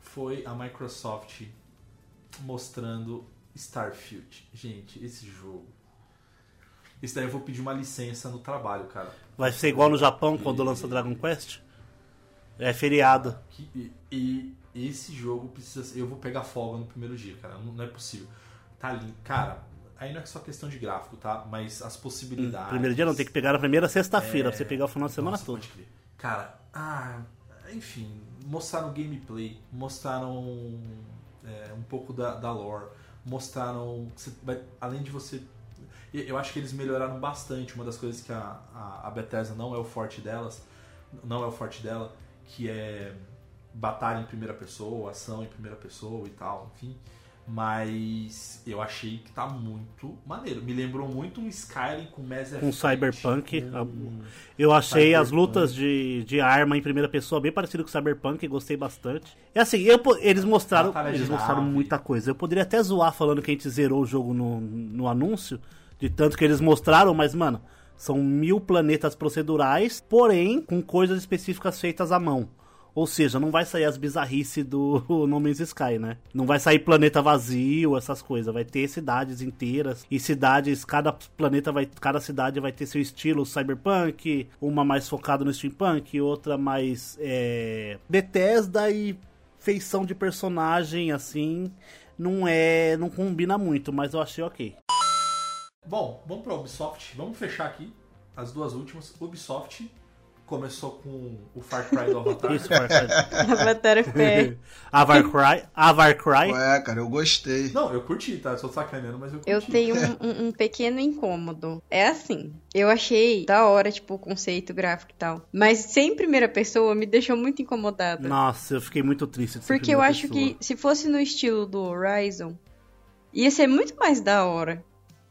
A: Foi a Microsoft mostrando Starfield. Gente, esse jogo. Esse daí eu vou pedir uma licença no trabalho, cara.
B: Vai ser igual no Japão quando lança Dragon Quest? É feriado.
A: E, e esse jogo precisa. Eu vou pegar folga no primeiro dia, cara. Não, não é possível. Tá lindo. Cara, aí não é só questão de gráfico, tá? Mas as possibilidades.
B: Primeiro dia não, tem que pegar na primeira sexta-feira pra você pegar o final de semana
A: Nossa,
B: todo.
A: Cara, ah, enfim, mostraram gameplay, mostraram é, um pouco da, da lore, mostraram. vai- além de você. Eu acho que eles melhoraram bastante. Uma das coisas que a, a, a Bethesda não é o forte delas, não é o forte dela, que é batalha em primeira pessoa, ação em primeira pessoa e tal, enfim. Mas eu achei que tá muito maneiro. Me lembrou muito um Skyrim com Mass Effect.
B: Com Cyberpunk.
A: com-
B: Eu achei as
A: Cyberpunk.
B: lutas de, de arma em primeira pessoa bem parecido com Cyberpunk, gostei bastante. É assim, eu, eles mostraram,
A: Batalha
B: eles mostraram
A: nave.
B: muita coisa. Eu poderia até zoar falando que a gente zerou o jogo no, no anúncio, de tanto que eles mostraram, mas, mano, são mil planetas procedurais, porém com coisas específicas feitas à mão. Ou seja, não vai sair as bizarrices do <laughs> No Man's Sky, né? Não vai sair planeta vazio, essas coisas. Vai ter cidades inteiras. E cidades, cada planeta vai. Cada cidade vai ter seu estilo cyberpunk. Uma mais focada no steampunk, outra mais. É, Bethesda e feição de personagem, assim. Não é. Não combina muito, mas eu achei ok.
A: Bom, vamos pra Ubisoft. Vamos fechar aqui as duas últimas. Ubisoft começou com o Far Cry do Avatar.
B: Isso, Far Cry.
C: Avatar FPS.
B: Avar Cry. Avar Cry.
D: Ué, cara, eu gostei.
A: Não, eu curti, tá? Eu sou sacaneando, mas eu curti.
C: Eu tenho um, um- um pequeno incômodo. É assim, eu achei da hora, tipo, o conceito gráfico e tal. Mas sem primeira pessoa me deixou muito incomodada.
B: Nossa, eu fiquei muito triste. de ser
C: Porque eu acho
B: pessoa.
C: que se fosse no estilo do Horizon, ia ser muito mais da hora.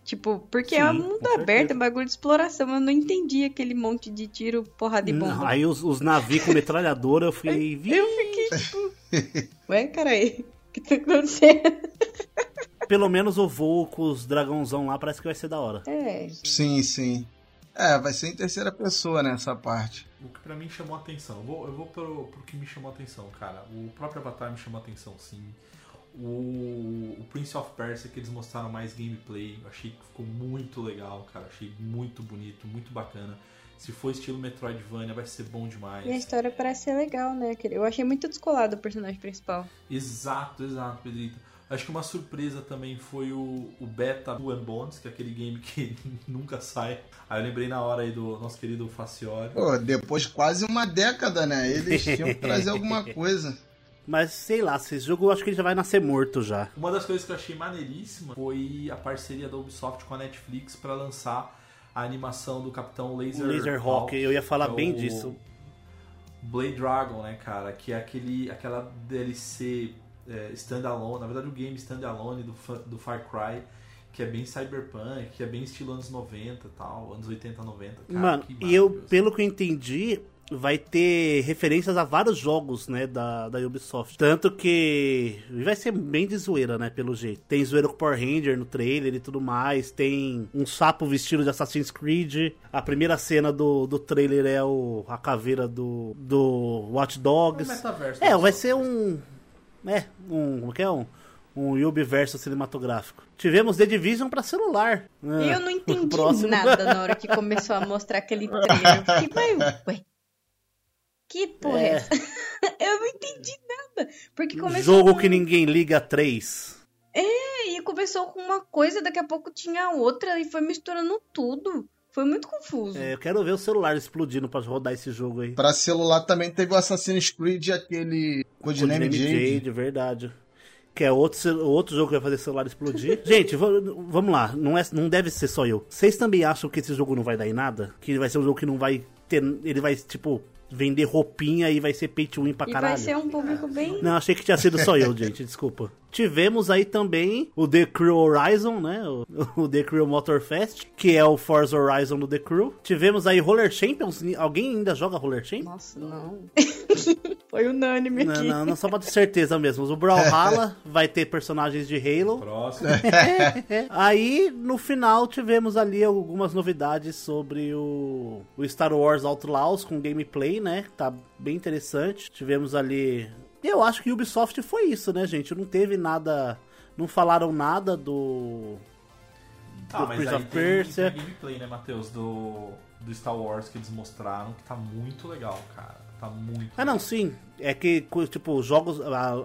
C: Tipo, porque é um
B: Sim,
C: mundo
B: com
C: aberto,
B: certeza.
C: é bagulho de exploração. Eu não entendi aquele monte de tiro, porrada e
B: Não,
C: bomba.
B: Aí os, os navios com metralhadora, eu fiquei. "Vi". <laughs>
C: Eu fiquei tipo. <laughs> Ué, caralho, o que tá acontecendo? <laughs>
B: Pelo menos o voo com os dragãozão lá parece que vai ser da hora.
C: É.
D: Sim, sim. É, vai ser em terceira pessoa nessa parte.
A: O que pra mim chamou a atenção. Eu vou, eu vou pro, pro que me chamou a atenção, cara. O próprio Avatar me chamou a atenção, sim. O, o Prince of Persia, que eles mostraram mais gameplay, eu achei que ficou muito legal, cara. Achei muito bonito, muito bacana. Se for estilo Metroidvania, vai ser bom demais.
C: E a história parece ser legal, né? Aquele- Eu achei muito descolado o personagem principal.
A: Exato, exato, Pedrito. Acho que uma surpresa também foi o, o beta do Bones, que é aquele game que <laughs> nunca sai. Aí eu lembrei na hora aí do nosso querido Facioli.
D: Pô, depois de quase uma década, né? Eles tinham que trazer alguma <laughs> coisa.
B: Mas sei lá, esse jogo eu acho que ele já vai nascer morto já.
A: Uma das coisas que eu achei maneiríssima foi a parceria da Ubisoft com a Netflix para lançar a animação do Capitão
B: O
A: Laser,
B: Laserhawk, eu ia falar
A: é
B: bem
A: o
B: disso.
A: Blade Dragon, né, cara? Que é aquele, aquela DLC é, standalone, na verdade o game standalone do, do Far Cry, que é bem cyberpunk, que é bem estilo anos 90 e tal, anos 80, 90. Cara,
B: Mano, e eu, pelo que eu entendi, vai ter referências a vários jogos, né, da, da Ubisoft. Tanto que vai ser bem de zoeira, né, pelo jeito. Tem zoeira com o Power Ranger no trailer e tudo mais. Tem um sapo vestido de Assassin's Creed. A primeira cena do, do trailer é o, a caveira do, do Watch Dogs.
A: É metaverso,
B: É,
A: né,
B: vai ser um... É, um... Como que é? Um... Um Ubiverso cinematográfico. Tivemos The Division pra celular.
C: E eu não entendi
B: Próximo.
C: nada na hora que começou a mostrar aquele trailer. Eu fiquei, <laughs> mas, ué, que porra é,
B: É.
C: essa? <laughs> eu não entendi nada. Porque começou
B: Jogo
C: com...
B: que ninguém liga 3.
C: E começou com uma coisa, daqui a pouco tinha outra e foi misturando tudo. Foi muito confuso.
B: É, eu quero ver o celular explodindo pra rodar esse jogo aí.
D: Pra celular também teve o Assassin's Creed, aquele Codename Jade.
B: Jade, verdade. Que é outro, outro jogo que vai fazer celular explodir. <laughs> Gente, va- vamos lá. Não, é, não deve ser só eu. Vocês também acham que esse jogo não vai dar em nada? Que vai ser um jogo que não vai ter. Ele vai, tipo, vender roupinha e vai ser pay to win pra
C: e
B: caralho?
C: vai ser um público bem.
B: Não, achei que tinha sido só eu, gente, desculpa. Tivemos aí também o The Crew Horizon, né? O, <laughs> o The Crew Motorfest, que é o Forza Horizon do The Crew. Tivemos aí Roller Champions. Alguém ainda joga Roller Champions?
C: Nossa, não. <laughs> foi unânime
B: Não,
C: aqui.
B: não, não só pra ter certeza mesmo. O Brawlhalla <laughs> vai ter personagens de Halo.
A: Próximo.
B: Aí, no final, tivemos ali algumas novidades sobre o, o Star Wars Outlaws com gameplay, né? Tá bem interessante. Tivemos ali. Eu acho que Ubisoft foi isso, né, gente? Não teve nada. Não falaram nada do.
A: Ah,
B: do
A: mas
B: Prince
A: aí
B: of
A: tem,
B: Persia.
A: tem gameplay, né, Matheus, do, do Star Wars que eles mostraram, que tá muito legal, cara. Tá muito
B: Ah, não, sim. É que, tipo, jogos,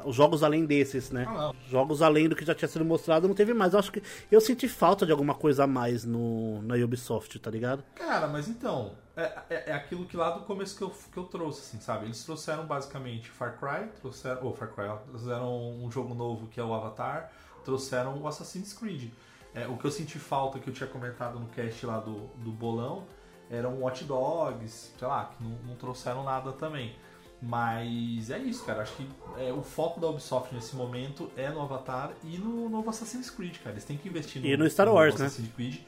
B: os jogos além desses, né?
A: Ah.
B: Jogos além do que já tinha sido mostrado, não teve mais. Eu acho que eu senti falta de alguma coisa a mais no, na Ubisoft, tá ligado?
A: Cara, mas então, é, é, é aquilo que lá do começo que eu, que eu trouxe, assim, sabe? Eles trouxeram basicamente Far Cry, trouxeram. Oh, Far Cry, trouxeram um jogo novo que é o Avatar, trouxeram o Assassin's Creed. É, o que eu senti falta, que eu tinha comentado no cast lá do, do Bolão, eram Watch Dogs, sei lá, que não, não trouxeram nada também. Mas é isso, cara. Acho que é, o foco da Ubisoft nesse momento é no Avatar e no novo Assassin's Creed, cara. Eles têm que investir no,
B: E no Star Wars, né?
A: Assassin's Creed.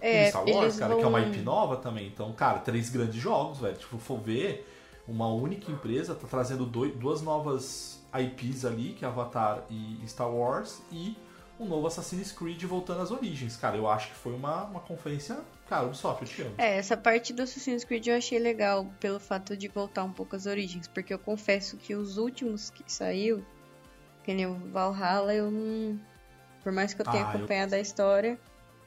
C: É,
A: e Star Wars, cara, que é uma
C: vão-
A: IP nova também. Então, cara, três grandes jogos, velho. Tipo, for ver, uma única empresa tá trazendo dois- duas novas IPs ali, que é Avatar e Star Wars, e um novo Assassin's Creed voltando às origens. Cara, eu acho que foi uma, uma conferência. Cara, Ubisoft, eu te amo.
C: É, essa parte do Assassin's Creed eu achei legal pelo fato de voltar um pouco às origens, porque eu confesso que os últimos que saiu, que nem o Valhalla, eu não. Por mais que eu tenha
A: Ah, eu-
C: acompanhado a história.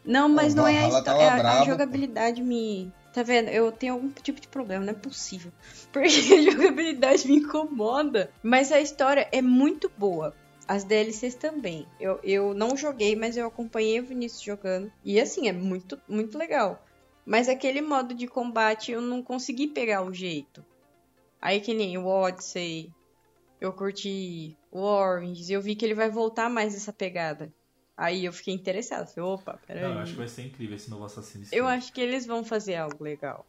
C: Não, mas
D: O
C: não é a história. é a- a, jogabilidade me. Tá vendo? Eu tenho algum tipo de problema, não é possível. <laughs> Porque a jogabilidade me incomoda. Mas a história é muito boa. As DLCs também. Eu, eu não joguei, mas eu acompanhei o Vinícius jogando. E assim, é muito, muito legal. Mas aquele modo de combate eu não consegui pegar o jeito. Aí que nem o Odyssey, eu curti o Orange, eu vi que ele vai voltar mais essa pegada. Aí eu fiquei interessado. Falei, opa, peraí.
A: Não, eu acho que vai ser incrível esse novo Assassin's Creed.
C: Eu acho que eles vão fazer algo legal.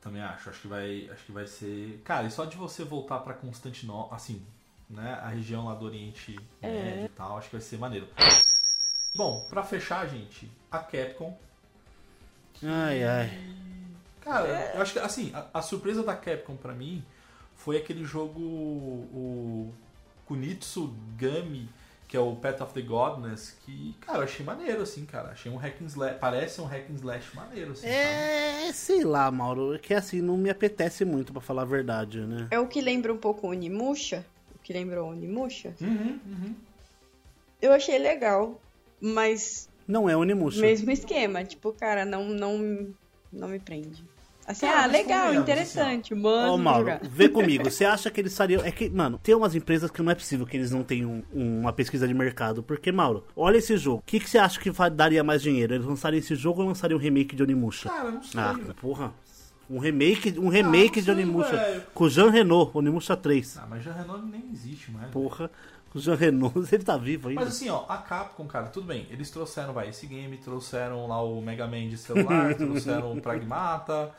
A: Também acho. Acho que vai, acho que vai ser. Cara, e só de você voltar pra Constantinopla, assim, né, a região lá do Oriente Médio e tal, acho que vai ser maneiro. Bom, pra fechar, gente, a Capcom.
B: Ai, ai.
A: Cara, eu acho que assim, a, a surpresa da Capcom pra mim foi aquele jogo o Kunitsu Gami, que é o Path of the Godness, que, cara, eu achei maneiro assim, cara. Achei um hack and slash, parece um hack and slash maneiro assim, sabe?
B: É, sei lá, Mauro. É que assim, não me apetece muito, pra falar a verdade, né?
C: É o que lembra um pouco o Onimusha. Que lembrou Onimusha.
A: Uhum, uhum.
C: Eu achei legal, mas
B: Não é Onimusha.
C: mesmo esquema. Tipo, cara, não, não, não me prende. Assim,
A: Cara,
C: ah,
A: mas
C: legal,
A: convenhamos,
C: interessante, mano,
B: Ô, Mauro, vê comigo. Você acha que eles estariam. É que, mano, tem umas empresas que não é possível que eles não tenham um- uma pesquisa de mercado. Porque, Mauro, olha esse jogo. O que, que você acha que daria mais dinheiro? Eles lançariam esse jogo ou lançariam um remake de Onimusha?
A: Cara, não sei.
B: Ah, porra. Um remake, um remake
A: não
B: de Onimusha. Com o Jean Renault, Onimusha 3.
A: Ah, mas já Renault nem existe mais.
B: Porra. Com o Jean Renault, <laughs> ele tá vivo ainda.
A: Mas assim, ó, a Capcom, cara, tudo bem. Eles trouxeram, vai, esse game, trouxeram lá o Mega Man de celular, <laughs> trouxeram o Pragmata,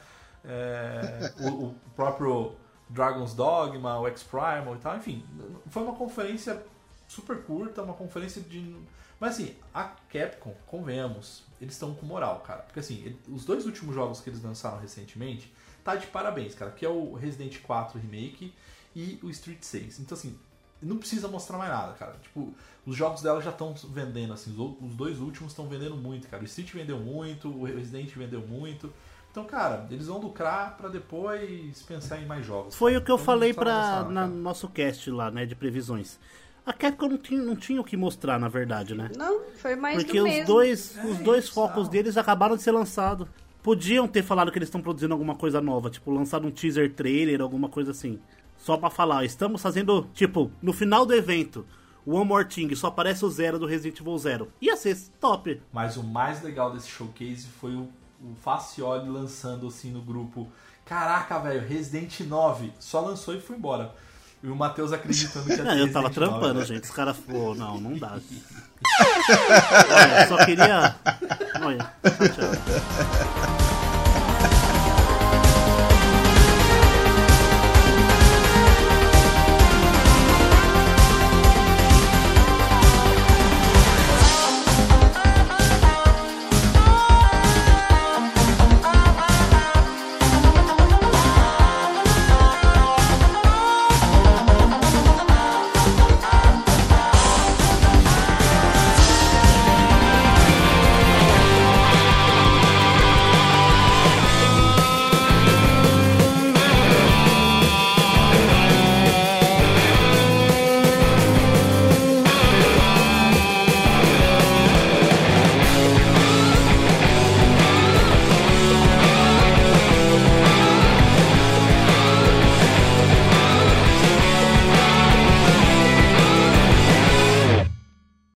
A: é, o, o próprio Dragon's Dogma, o X-Primal e tal. Enfim, foi uma conferência super curta, uma conferência de... Mas assim, a Capcom, convenhamos, eles estão com moral, cara. Porque assim, ele- os dois últimos jogos que eles lançaram recentemente, tá de parabéns, cara. Que é o Resident 4 Remake e o Street 6. Então assim, não precisa mostrar mais nada, cara. Tipo, os jogos dela já estão vendendo, assim, os, os dois últimos estão vendendo muito, cara. O Street vendeu muito, o Resident vendeu muito. Então, cara, eles vão lucrar pra depois pensar em mais jogos.
B: Foi
A: cara.
B: o que eu
A: Então,
B: falei
A: cara.
B: no nosso cast lá, né, de previsões. A Capcom não tinha, não tinha o que mostrar, na verdade, né?
C: Não, foi mais
B: Porque
C: do
B: os
C: mesmo.
B: dois, os
A: É,
B: dois focos deles acabaram de ser lançados. Podiam ter falado que eles estão produzindo alguma coisa nova, tipo, lançado um teaser trailer, alguma coisa assim. Só pra falar, estamos fazendo, tipo, no final do evento, o One More Thing, só aparece o Zero do Resident Evil Zero. Ia ser top.
A: Mas o mais legal desse showcase foi o, o Facioli lançando assim no grupo. Caraca, velho, Resident 9. Só lançou e foi embora. E o Matheus acreditando que ter
B: Não, eu tava
A: Resident 9,
B: trampando,
A: velho.
B: gente. Os caras, pô, não, não dá. Olha, só queria. Olha, chateado.